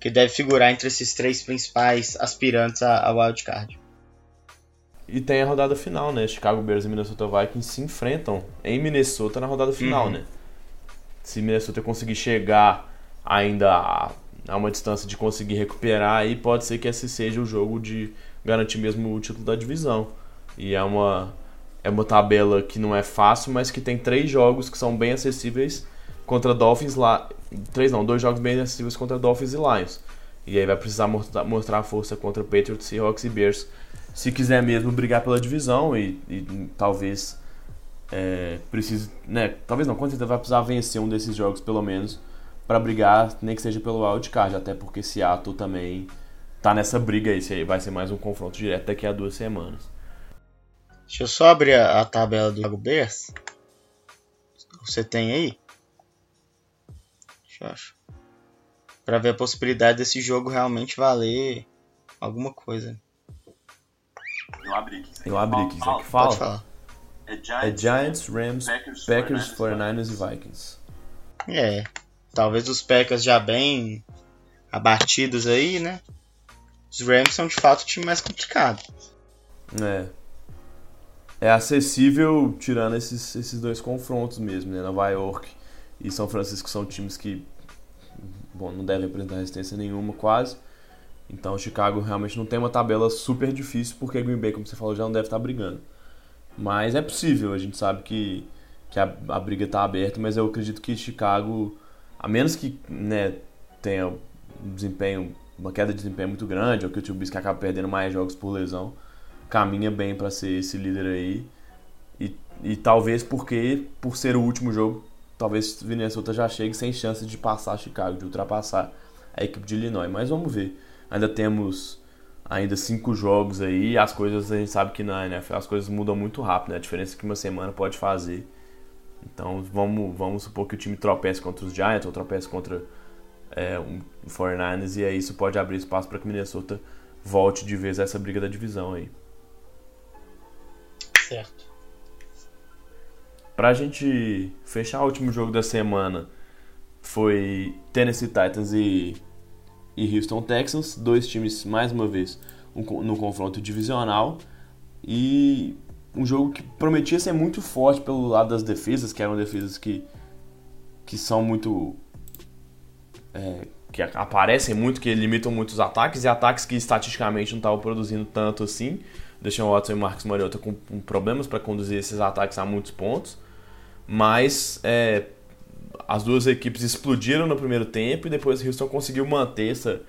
que deve figurar entre esses três principais aspirantes a, a wildcard. E tem a rodada final, né? Chicago Bears e Minnesota Vikings se enfrentam em Minnesota na rodada final, uhum. né? Se Minnesota conseguir chegar ainda a, a, uma distância de conseguir recuperar, aí pode ser que esse seja o jogo de garantir mesmo o título da divisão. E é uma, é uma tabela que não é fácil, mas que tem três jogos que são bem acessíveis contra Dolphins lá. Três não, dois jogos bem acessíveis contra Dolphins e Lions. E aí vai precisar mostrar, força contra Patriots, Seahawks e Bears. Se quiser mesmo brigar pela divisão e, e talvez é, precise. Né, talvez não, com certeza vai precisar vencer um desses jogos pelo menos para brigar, nem que seja pelo wildcard, até porque Seattle também tá nessa briga aí vai ser mais um confronto direto daqui a duas semanas. Deixa eu só abrir a, a tabela do Lago Bears. Você tem aí? Deixa eu achar. Pra ver a possibilidade desse jogo realmente valer alguma coisa. Eu abri aqui. Eu abri aqui. Fala, que fala? Pode falar. É Giants, é Giants Rams, Packers, Packers 49ers e Vikings. É. Talvez os Packers já bem abatidos aí, né? Os Rams são de fato o time mais complicado. É é acessível tirando esses, esses dois confrontos mesmo, né? Nova York e São Francisco são times que bom, não devem apresentar resistência nenhuma quase. Então Chicago realmente não tem uma tabela super difícil porque Green Bay, como você falou, já não deve estar brigando. Mas é possível, a gente sabe que, que a, a briga está aberta, mas eu acredito que Chicago, a menos que né, tenha um desempenho, uma queda de desempenho muito grande, ou que o Trubisky acabe perdendo mais jogos por lesão, caminha bem para ser esse líder aí. E, e talvez porque, por ser o último jogo, talvez Minnesota já chegue sem chance de passar Chicago, de ultrapassar a equipe de Illinois. Mas vamos ver. Ainda temos ainda cinco jogos aí. As coisas a gente sabe que na NFL as coisas mudam muito rápido. Né? A diferença que uma semana pode fazer. Então vamos, vamos supor que o time tropece contra os Giants ou tropece contra é, um 49ers e aí isso pode abrir espaço para que Minnesota volte de vez a essa briga da divisão aí. Certo. Pra gente fechar o último jogo da semana, foi Tennessee Titans e, e Houston Texans, dois times, mais uma vez, um, no confronto divisional. E um jogo que prometia ser muito forte pelo lado das defesas, que eram defesas que, que são muito. É, que aparecem muito, que limitam muitos ataques, e ataques que estatisticamente não estavam produzindo tanto assim. Deshaun Watson e Marcos Mariota com, com problemas para conduzir esses ataques a muitos pontos. Mas é, as duas equipes explodiram no primeiro tempo e depois Houston conseguiu manter essa,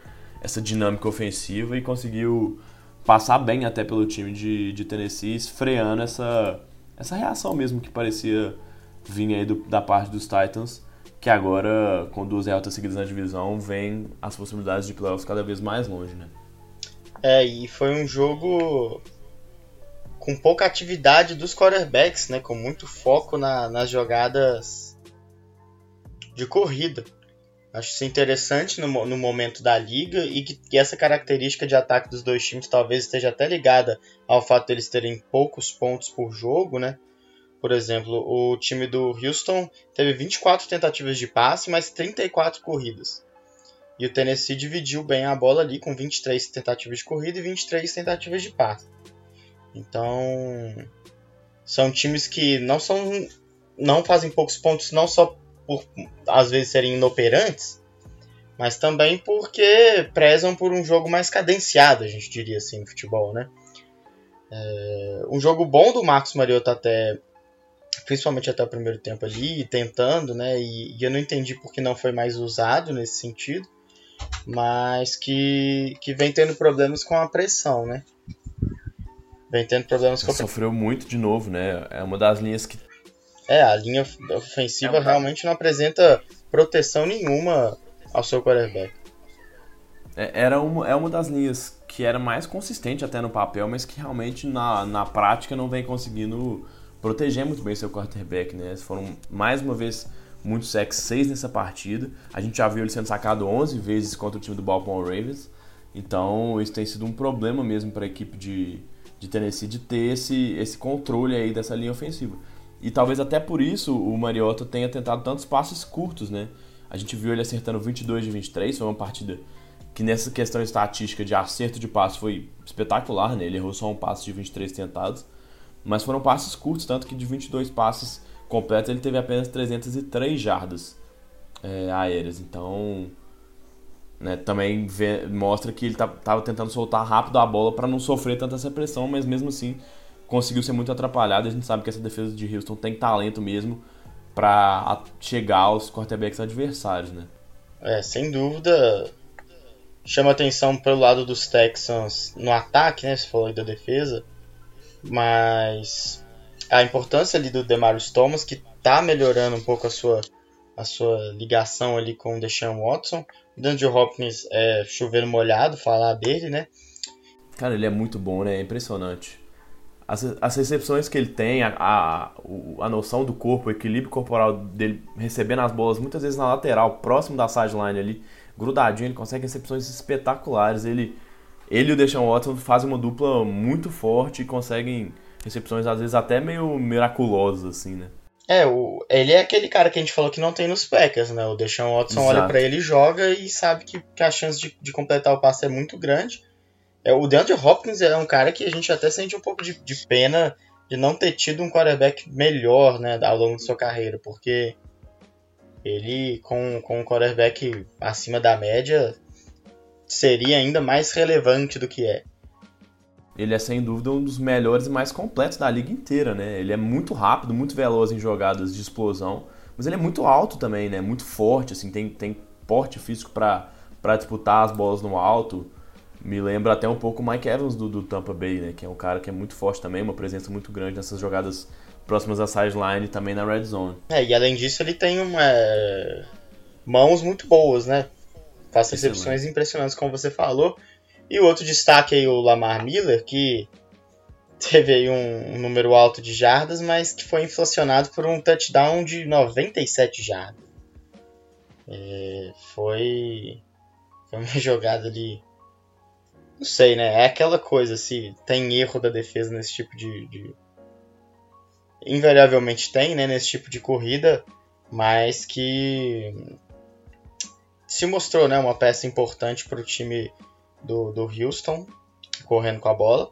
essa dinâmica ofensiva e conseguiu passar bem até pelo time de, de Tennessee, freando essa, essa reação mesmo que parecia vir aí do, da parte dos Titans, que agora, com duas derrotas seguidas na divisão, vem as possibilidades de playoffs cada vez mais longe, né? É, e foi um jogo com pouca atividade dos quarterbacks, né? Com muito foco na, nas jogadas de corrida. Acho isso interessante no, no momento da liga e que, que, essa característica de ataque dos dois times talvez esteja até ligada ao fato deles terem poucos pontos por jogo, né? Por exemplo, o time do Houston teve 24 tentativas de passe, mas 34 corridas. E o Tennessee dividiu bem a bola ali com 23 tentativas de corrida e 23 tentativas de passe. Então, são times que não são não fazem poucos pontos não só por às vezes serem inoperantes, mas também porque prezam por um jogo mais cadenciado, a gente diria assim, no futebol, né? É, um jogo bom do Marcos Mariota até principalmente até o primeiro tempo ali, tentando, né? E, e, eu não entendi porque não foi mais usado nesse sentido, mas que, que vem tendo problemas com a pressão, né? Vem tendo problemas com. Sofreu muito de novo, né? É uma das linhas que é, a linha ofensiva é realmente não apresenta proteção nenhuma ao seu quarterback. É, era uma, é uma das linhas que era mais consistente até no papel, mas que realmente na, na prática não vem conseguindo proteger muito bem seu quarterback, né? Foram mais uma vez muito sacks, 6 nessa partida. A gente já viu ele sendo sacado 11 vezes contra o time do Baltimore Ravens. Então, isso tem sido um problema mesmo para a equipe de, de Tennessee de ter esse, esse controle aí dessa linha ofensiva. E talvez até por isso o Mariota tenha tentado tantos passes curtos, né? A gente viu ele acertando 22 de 23, foi uma partida que nessa questão estatística de acerto de passe foi espetacular, né? Ele errou só um passe de 23 tentados, mas foram passes curtos, tanto que de 22 passes completos ele teve apenas 303 jardas é, aéreas. Então, né, também vê, mostra que ele estava tá, tentando soltar rápido a bola para não sofrer tanta essa pressão, mas mesmo assim conseguiu ser muito atrapalhado. A gente sabe que essa defesa de Houston tem talento mesmo para chegar aos quarterbacks adversários, né? É, sem dúvida. Chama atenção pelo lado dos Texans no ataque, né? Você falou aí da defesa. Mas a importância ali do Demarius Thomas, que tá melhorando um pouco a sua, a sua ligação ali com o Deshaun Watson. D'Angelo Hopkins é chovendo molhado, falar dele, né? Cara, ele é muito bom, né? É impressionante as, as recepções que ele tem, a, a, a noção do corpo, o equilíbrio corporal dele recebendo as bolas muitas vezes na lateral, próximo da sideline ali, grudadinho, ele consegue recepções espetaculares. Ele, ele e o Deshaun Watson fazem uma dupla muito forte e conseguem recepções às vezes até meio miraculosas, assim, né? É, o, ele é aquele cara que a gente falou que não tem nos Packers, né? O Deshaun Watson Exato. olha para ele, joga e sabe que, que a chance de, de completar o passe é muito grande. É, o DeAndre Hopkins é um cara que a gente até sente um pouco de, de pena de não ter tido um quarterback melhor né, ao longo de sua carreira, porque ele, com, com um quarterback acima da média, seria ainda mais relevante do que é. Ele é sem dúvida um dos melhores e mais completos da liga inteira, né? Ele é muito rápido, muito veloz em jogadas de explosão, mas ele é muito alto também, né? Muito forte, assim, tem, tem porte físico para disputar as bolas no alto me lembra até um pouco o Mike Evans do, do, Tampa Bay, né? Que é um cara que é muito forte também, uma presença muito grande nessas jogadas próximas à sideline e também na red zone. É, e além disso ele tem uma, é, mãos muito boas, né? Faz recepções impressionantes, como você falou. E o outro destaque aí, o Lamar Miller, que teve aí um, número alto de jardas, mas que foi inflacionado por um touchdown de 97 jardas. É, foi, foi uma jogada ali não sei, né? É aquela coisa, se tem erro da defesa nesse tipo de, de. Invariavelmente tem, né? Nesse tipo de corrida, mas que se mostrou, né? Uma peça importante para o time do, do Houston, correndo com a bola.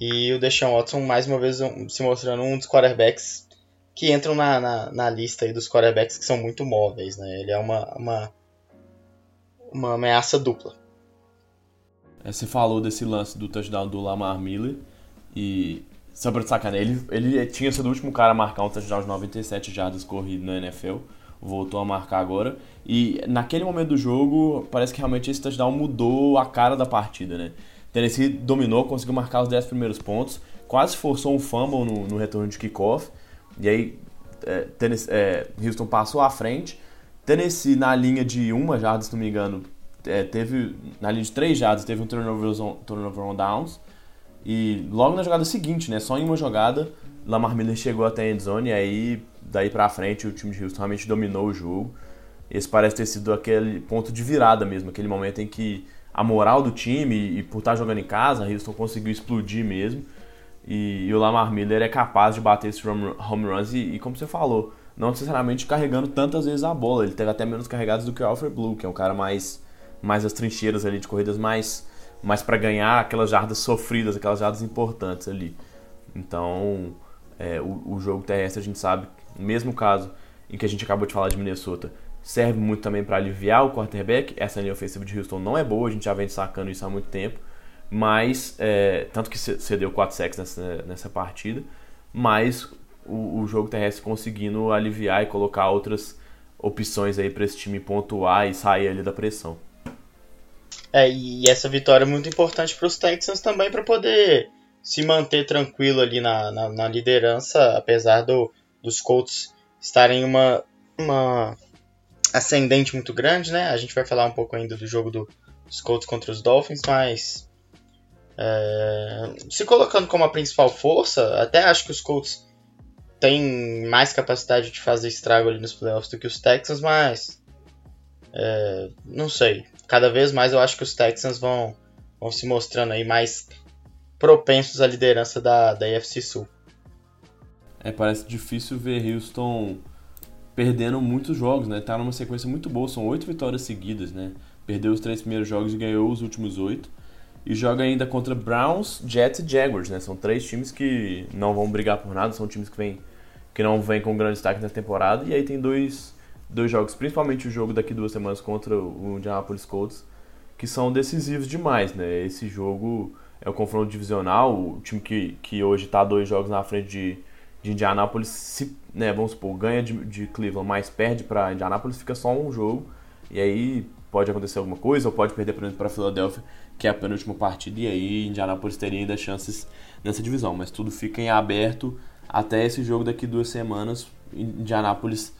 E o Deshaun Watson, mais uma vez, se mostrando um dos quarterbacks que entram na, na, na, lista dos quarterbacks que são muito móveis, né? Ele é uma, uma, uma ameaça dupla. É, você falou desse lance do touchdown do Lamar Miller e só pra sacar, ele, ele tinha sido o último cara a marcar um touchdown de 97 jardas corrido na NFL, voltou a marcar agora. E naquele momento do jogo, parece que realmente esse touchdown mudou a cara da partida, né? Tennessee dominou, conseguiu marcar os 10 primeiros pontos, quase forçou um fumble no, no retorno de kickoff. E aí é, é, Houston passou à frente. Tennessee na linha de uma jarda, se não me engano, é, teve na linha de três jardas teve um turnover, turnover on downs. E logo na jogada seguinte, né, só em uma jogada, Lamar Miller chegou até a endzone e aí daí pra frente o time de Houston realmente dominou o jogo. Esse parece ter sido aquele ponto de virada mesmo, aquele momento em que a moral do time e por estar jogando em casa, Houston conseguiu explodir mesmo. E, e o Lamar Miller é capaz de bater esses home runs e, e, como você falou, não necessariamente carregando tantas vezes a bola. Ele teve até menos carregados do que o Alfred Blue, que é um cara mais mais as trincheiras ali de corridas mais mais para ganhar aquelas jardas sofridas, aquelas jardas importantes ali. Então, é, o, o jogo terrestre a gente sabe, mesmo caso em que a gente acabou de falar de Minnesota, serve muito também para aliviar o quarterback. Essa linha ofensiva de Houston não é boa, a gente já vem sacando isso há muito tempo, mas é, tanto que cedeu 4 sacks nessa, nessa partida, mas o, o, jogo terrestre conseguindo aliviar e colocar outras opções aí para esse time pontuar e sair ali da pressão. É, e essa vitória é muito importante para os Texans também para poder se manter tranquilo ali na, na, na liderança, apesar do, dos Colts estarem uma, uma ascendente muito grande, né? A gente vai falar um pouco ainda do jogo do, dos Colts contra os Dolphins, mas é, se colocando como a principal força, até acho que os Colts têm mais capacidade de fazer estrago ali nos playoffs do que os Texans, mas é, não sei. Cada vez mais eu acho que os Texans vão, vão se mostrando aí mais propensos à liderança da, da AFC Sul. É, parece difícil ver Houston perdendo muitos jogos, né? Tá numa sequência muito boa, são oito vitórias seguidas, né? Perdeu os três primeiros jogos e ganhou os últimos oito. E joga ainda contra Browns, Jets e Jaguars, né? São três times que não vão brigar por nada, são times que, vem, que não vêm com grande destaque na temporada. E aí tem dois, dois jogos, principalmente o jogo daqui duas semanas contra o Indianapolis Colts, que são decisivos demais, né? Esse jogo é o confronto divisional, o time que, que hoje está dois jogos na frente de de Indianápolis, se, né, vamos supor, ganha de, de Cleveland, mas perde para Indianápolis, fica só um jogo. E aí pode acontecer alguma coisa, ou pode perder, por exemplo, para Filadélfia, que é a penúltima partida, e aí Indianápolis teria ainda chances nessa divisão. Mas tudo fica em aberto até esse jogo daqui duas semanas. Indianápolis,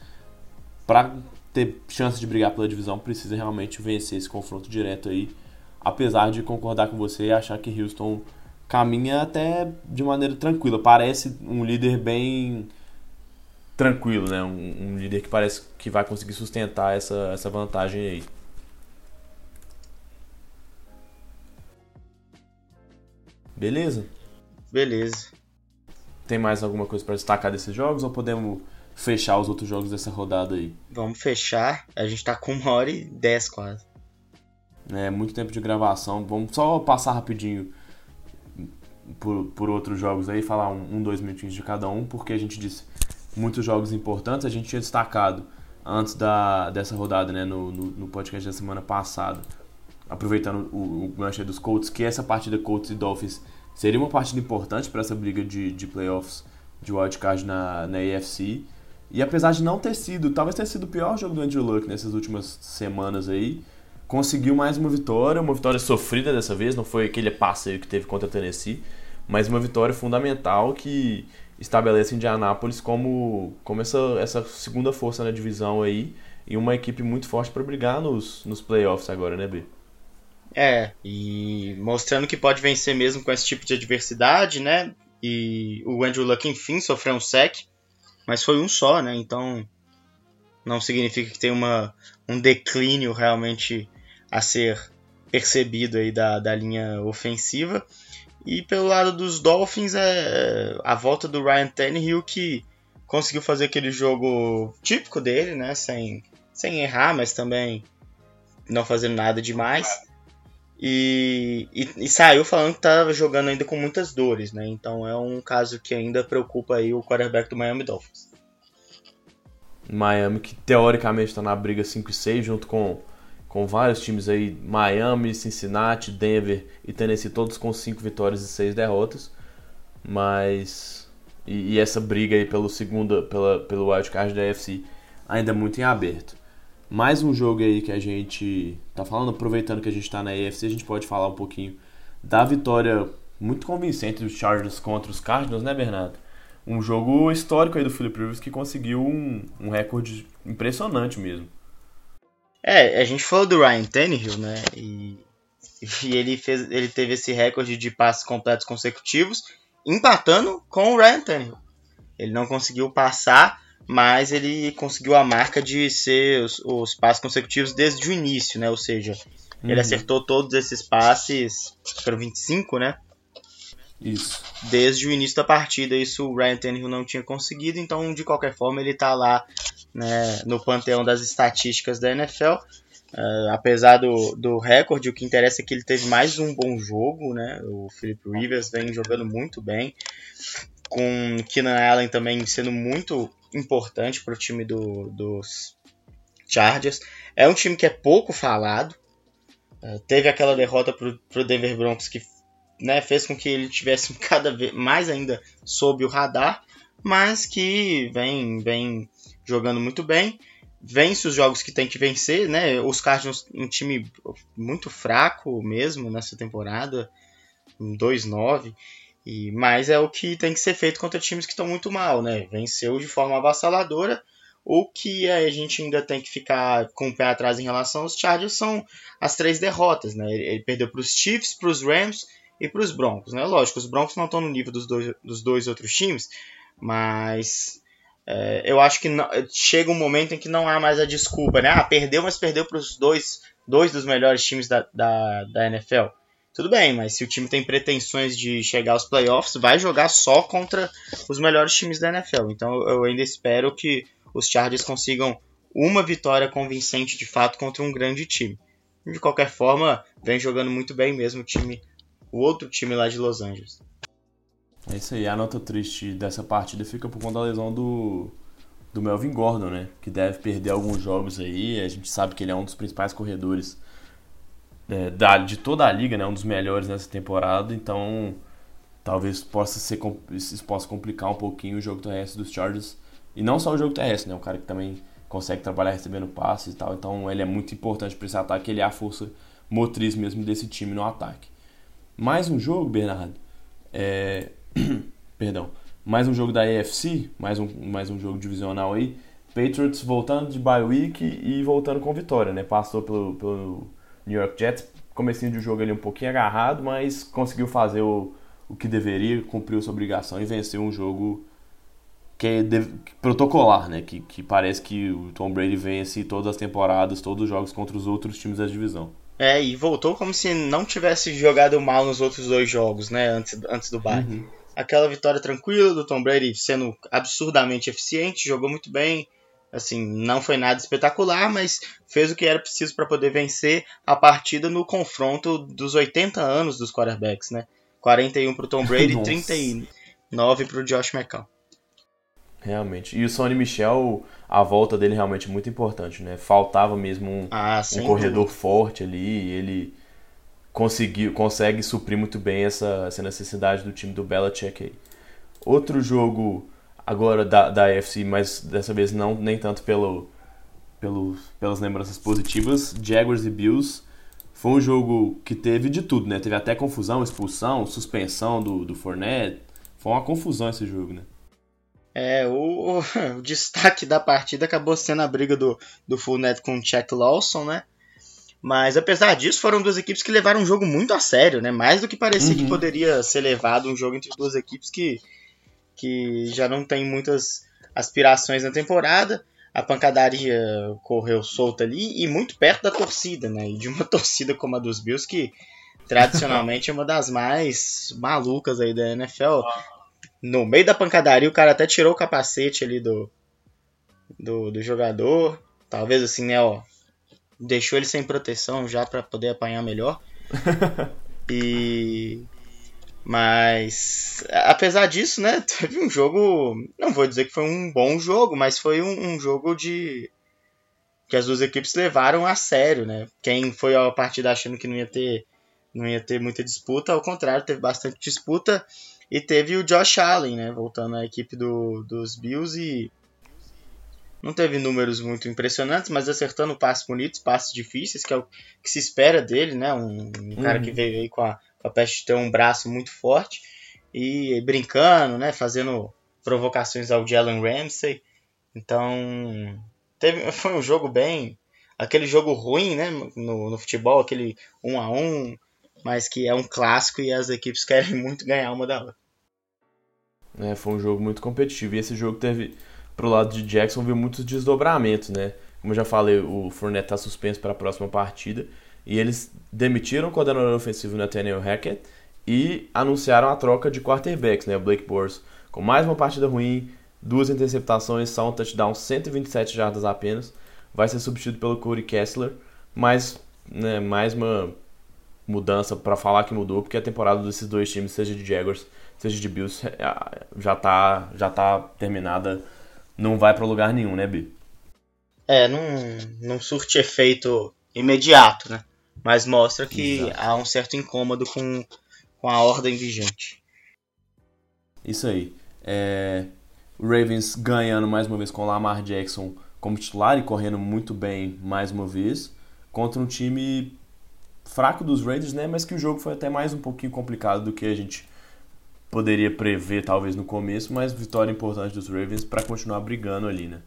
para ter chance de brigar pela divisão, precisa realmente vencer esse confronto direto aí. Apesar de concordar com você e achar que Houston caminha até de maneira tranquila. Parece um líder bem tranquilo, né? Um, um, líder que parece que vai conseguir sustentar essa, essa vantagem aí. Beleza? Beleza. Tem mais alguma coisa para destacar desses jogos ou podemos fechar os outros jogos dessa rodada aí? Vamos fechar. A gente tá com uma hora e dez quase. É, muito tempo de gravação. Vamos só passar rapidinho por, por outros jogos aí, falar um, um, dois minutinhos de cada um, porque a gente disse muitos jogos importantes. A gente tinha destacado antes da, dessa rodada, né, no, no, no podcast da semana passada, aproveitando o, o gancho dos Colts, que essa partida Colts e Dolphins seria uma partida importante para essa briga de, de playoffs de wildcard na, na AFC. E apesar de não ter sido, talvez tenha sido o pior jogo do Andrew Luck nessas últimas semanas aí, conseguiu mais uma vitória, uma vitória sofrida dessa vez, não foi aquele passeio que teve contra a Tennessee, mas uma vitória fundamental que estabelece Indianápolis como, como essa, essa segunda força na divisão aí e uma equipe muito forte para brigar nos, nos playoffs agora, né, B? É, e mostrando que pode vencer mesmo com esse tipo de adversidade, né? E o Andrew Luck, enfim, sofreu um sec, mas foi um só, né? Então não significa que tem uma, um declínio realmente a ser percebido aí da, da linha ofensiva. E pelo lado dos Dolphins é a volta do Ryan Tannehill que conseguiu fazer aquele jogo típico dele, né? Sem, sem errar, mas também não fazendo nada demais. E, e, e, saiu falando que estava jogando ainda com muitas dores, né? Então é um caso que ainda preocupa aí o quarterback do Miami Dolphins. Miami que teoricamente está na briga 5 e 6 junto com com vários times aí, Miami, Cincinnati, Denver e Tennessee, todos com 5 vitórias e 6 derrotas. Mas. E, e, essa briga aí pelo segundo, pela, pelo wildcard da AFC ainda é muito em aberto. Mais um jogo aí que a gente tá falando, aproveitando que a gente tá na AFC, a gente pode falar um pouquinho da vitória muito convincente dos Chargers contra os Cardinals, né, Bernardo? Um jogo histórico aí do Philip Rivers que conseguiu um, um recorde impressionante mesmo. É, a gente falou do Ryan Tannehill, né? E, e ele, fez, ele teve esse recorde de passes completos consecutivos, empatando com o Ryan Tannehill. Ele não conseguiu passar, mas ele conseguiu a marca de ser os, os passes consecutivos desde o início, né? Ou seja, uhum. ele acertou todos esses passes, foram 25, né? Isso. Desde o início da partida, isso o Ryan Tannehill não tinha conseguido, então de qualquer forma ele está lá né, no panteão das estatísticas da NFL. Uh, é, apesar do, do recorde, o que interessa é que ele teve mais um bom jogo, né? O Philip Rivers vem jogando muito bem, com Keenan Allen também sendo muito importante para o time do, dos Chargers. É um time que é pouco falado. Uh, teve aquela derrota para o Denver Broncos que né, fez com que ele tivesse cada vez mais ainda sob o radar, mas que vem, vem jogando muito bem, vence os jogos que tem que vencer, né? Os Cardinals um time muito fraco mesmo nessa temporada, 2-9, e mas é o que tem que ser feito contra times que estão muito mal, né? Venceu de forma avassaladora. O que a gente ainda tem que ficar com o pé atrás em relação aos Chargers são as três derrotas, né? Ele perdeu para os Chiefs, para os Rams e para os Broncos, né? Lógico, os Broncos não estão no nível dos dois, dos dois outros times, mas é, eu acho que não, chega um momento em que não há mais a desculpa, né? Ah, perdeu, mas perdeu para os dois, dois dos melhores times da, da, da NFL. Tudo bem, mas se o time tem pretensões de chegar aos playoffs, vai jogar só contra os melhores times da NFL. Então eu ainda espero que os Chargers consigam uma vitória convincente de fato contra um grande time. De qualquer forma, vem jogando muito bem mesmo o time o outro time lá de Los Angeles. É isso aí, a nota triste dessa partida fica por conta da lesão do, do Melvin Gordon, né? Que deve perder alguns jogos aí. A gente sabe que ele é um dos principais corredores é, da, de toda a liga, né? Um dos melhores nessa temporada. Então, talvez possa ser isso possa complicar um pouquinho o jogo terrestre dos Chargers. E não só o jogo terrestre, né? Um cara que também consegue trabalhar recebendo passes e tal. Então, ele é muito importante para esse ataque. Ele é a força motriz mesmo desse time no ataque. Mais um jogo, Bernardo. É... Perdão. Mais um jogo da AFC, mais um, mais um jogo divisional aí. Patriots voltando de bye week e voltando com vitória, né? Passou pelo, pelo New York Jets, comecinho de jogo ali um pouquinho agarrado, mas conseguiu fazer o, o que deveria, cumpriu sua obrigação e venceu um jogo que é de, protocolar, né? Que, que parece que o Tom Brady vence todas as temporadas, todos os jogos contra os outros times da divisão. É, e voltou como se não tivesse jogado mal nos outros dois jogos, né? Antes, antes do bye. Uhum. Aquela vitória tranquila do Tom Brady sendo absurdamente eficiente, jogou muito bem. Assim, não foi nada espetacular, mas fez o que era preciso para poder vencer a partida no confronto dos 80 anos dos quarterbacks, né? 41 para o Tom Brady, e 39 para o Josh McCown. Realmente. E o Sonny Michel, a volta dele realmente muito importante, né? Faltava mesmo um, ah, um corredor dúvida. forte ali, ele conseguiu, consegue suprir muito bem essa, essa necessidade do time do Belichick aí. Outro jogo agora da, da AFC, mas dessa vez não nem tanto pelo, pelo, pelas lembranças positivas, Jaguars e Bills. Foi um jogo que teve de tudo, né? Teve até confusão, expulsão, suspensão do, do Fournette. Foi uma confusão esse jogo, né? É, o, o, destaque da partida acabou sendo a briga do, do Fullnet com o Chuck Lawson, né? Mas apesar disso, foram duas equipes que levaram o jogo muito a sério, né? Mais do que parecia uhum. que poderia ser levado um jogo entre duas equipes que, que já não tem muitas aspirações na temporada. A pancadaria correu solta ali e muito perto da torcida, né? E de uma torcida como a dos Bills que tradicionalmente é uma das mais malucas aí da NFL no meio da pancadaria, o cara até tirou o capacete ali do, do, do jogador. Talvez assim, né, ó. Deixou ele sem proteção já para poder apanhar melhor. e. Mas, apesar disso, né, teve um jogo. Não vou dizer que foi um bom jogo, mas foi um, um jogo de. que as duas equipes levaram a sério, né? Quem foi a partida achando que não ia ter, não ia ter muita disputa, ao contrário, teve bastante disputa. E teve o Josh Allen, né? Voltando à equipe do, dos Bills e. Não teve números muito impressionantes, mas acertando passes bonitos, passes difíceis, que é o que se espera dele, né? Um, um cara que uhum. veio aí com a, papel de ter um braço muito forte e brincando, né, fazendo provocações ao Jalen Ramsey. Então, teve, foi um jogo bem. Aquele jogo ruim, né? No, no futebol, aquele 1 a 1 mas que é um clássico e as equipes querem muito ganhar uma da outra. É, foi um jogo muito competitivo. E esse jogo teve, pro lado de Jackson, viu muitos desdobramentos, né? Como eu já falei, o Fournette está suspenso para a próxima partida. E eles demitiram o coordenador ofensivo Nathaniel Hackett e anunciaram a troca de quarterbacks, né? O Blake Bortles com mais uma partida ruim, duas interceptações, só um touchdown, 127 jardas apenas. Vai ser substituído pelo Corey Kessler, mas né, mais uma mudança para falar que mudou, porque a temporada desses dois times, seja de Jaguars, seja de Bills, é, já tá, já tá terminada, não vai para lugar nenhum, né, Bi? É, não, não surte efeito imediato, né? Mas mostra que Exato. há um certo incômodo com, com a ordem vigente. Isso aí. É, o Ravens ganhando mais uma vez com o Lamar Jackson como titular e correndo muito bem mais uma vez contra um time fraco dos Raiders, né? Mas que o jogo foi até mais um pouquinho complicado do que a gente poderia prever talvez no começo, mas vitória importante dos Ravens para continuar brigando ali, né?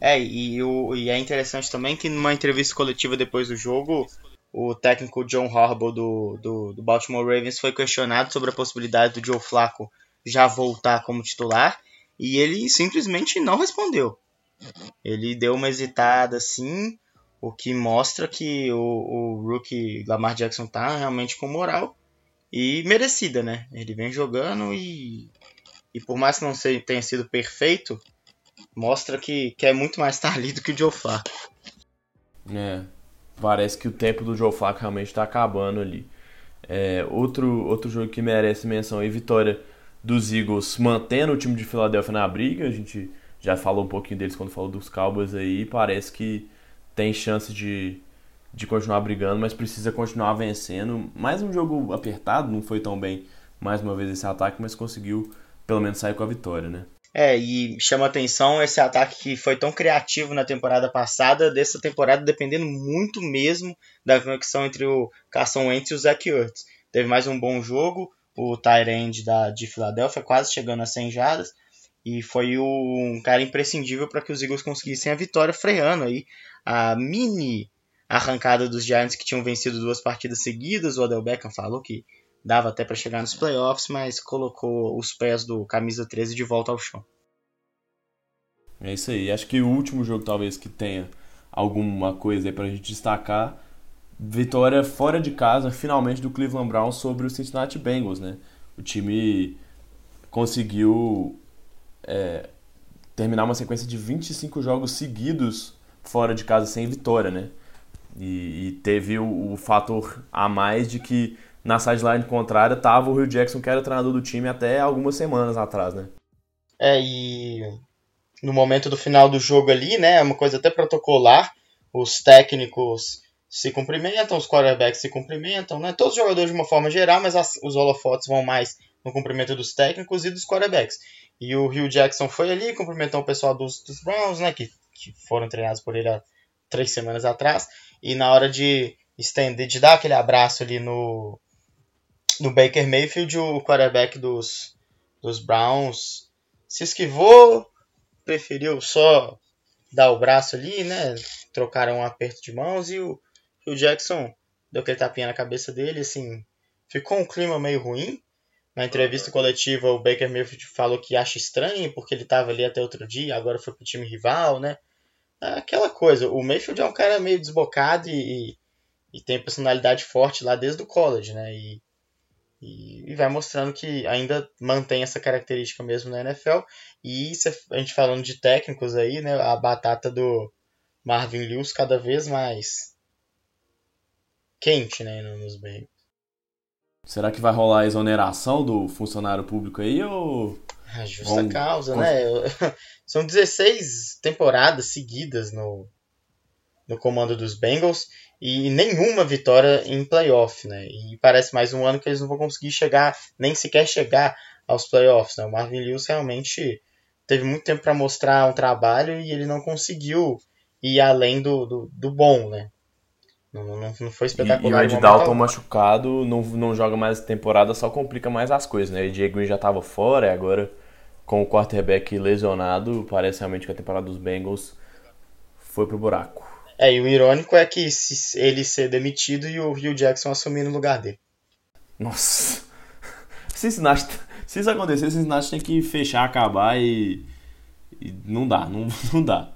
É, e, o, e é interessante também que numa entrevista coletiva depois do jogo, o técnico John Harbaugh do, do, do Baltimore Ravens foi questionado sobre a possibilidade do Joe Flacco já voltar como titular e ele simplesmente não respondeu. Ele deu uma hesitada assim, o que mostra que o, o rookie Lamar Jackson tá realmente com moral e merecida, né? Ele vem jogando e, e por mais que não tenha sido perfeito, mostra que, que é muito mais estar ali do que o Joe Flacco. É, parece que o tempo do Joe Flacco realmente está acabando ali. É, outro, outro jogo que merece menção aí, vitória dos Eagles mantendo o time de Filadélfia na briga. A gente já falou um pouquinho deles quando falou dos Cowboys aí. Parece que tem chance de, de continuar brigando, mas precisa continuar vencendo. Mais um jogo apertado, não foi tão bem mais uma vez esse ataque, mas conseguiu pelo menos sair com a vitória, né? É, e chama atenção esse ataque que foi tão criativo na temporada passada, dessa temporada dependendo muito mesmo da conexão entre o Carson Wentz e o Zach Ertz. Teve mais um bom jogo, o Tyrande da de Filadélfia, quase chegando a 100 jardas, e foi um cara imprescindível para que os Eagles conseguissem a vitória, freando aí a mini arrancada dos Giants que tinham vencido duas partidas seguidas. O Odell Beckham falou que dava até para chegar nos playoffs, mas colocou os pés do camisa 13 de volta ao chão. É isso aí. Acho que o último jogo talvez que tenha alguma coisa aí pra gente destacar vitória fora de casa, finalmente, do Cleveland Browns sobre o Cincinnati Bengals, né? O time conseguiu é, terminar uma sequência de 25 jogos seguidos fora de casa sem vitória, né? E, e teve o, o, fator a mais de que na sideline contrária tava o Rio Jackson, que era o treinador do time até algumas semanas atrás, né? É, e no momento do final do jogo ali, né, é uma coisa até protocolar, os técnicos se cumprimentam, os quarterbacks se cumprimentam, né? Todos os jogadores de uma forma geral, mas as, os holofotes vão mais no cumprimento dos técnicos e dos quarterbacks. E o Rio Jackson foi ali, cumprimentou o pessoal dos, dos Browns, né? Que, que foram treinados por ele há três semanas atrás. E na hora de estender, de dar aquele abraço ali no, no Baker Mayfield, o quarterback dos, dos Browns se esquivou, preferiu só dar o braço ali, né? Trocaram um aperto de mãos e o Jackson deu aquele tapinha na cabeça dele, assim, ficou um clima meio ruim. Na entrevista coletiva, o Baker Mayfield falou que acha estranho, porque ele estava ali até outro dia, agora foi pro time rival, né? Aquela coisa, o Mayfield é um cara meio desbocado e, e, e tem personalidade forte lá desde o college, né? E, e, e, vai mostrando que ainda mantém essa característica mesmo na NFL. E a gente falando de técnicos aí, né? A batata do Marvin Lewis cada vez mais quente, né, nos Bengals. Será que vai rolar a exoneração do funcionário público aí ou. A justa Vamos... causa, né? São 16 temporadas seguidas no, no comando dos Bengals e nenhuma vitória em playoff, né? E parece mais um ano que eles não vão conseguir chegar, nem sequer chegar aos playoffs, né? O Marvin Lewis realmente teve muito tempo para mostrar um trabalho e ele não conseguiu ir além do, do, do bom, né? Não, não, não foi espetacular. E, e o Ed Dalton machucado, não, não joga mais temporada, só complica mais as coisas, né? O Diego já estava fora, e agora com o quarterback lesionado, parece realmente que a temporada dos Bengals foi pro buraco. É, e o irônico é que ele ser demitido e o Rio Jackson assumir no lugar dele. Nossa. Cincinnati, se isso acontecer, Cincinnati tem que fechar, acabar e, e não dá, não, não dá.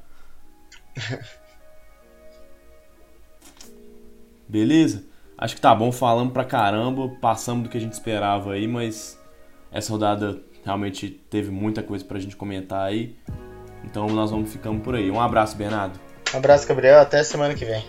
Beleza? Acho que tá bom, falamos pra caramba, passamos do que a gente esperava aí, mas essa rodada realmente teve muita coisa pra gente comentar aí. Então nós vamos ficando por aí. Um abraço, Bernardo. Um abraço, Gabriel. Até semana que vem.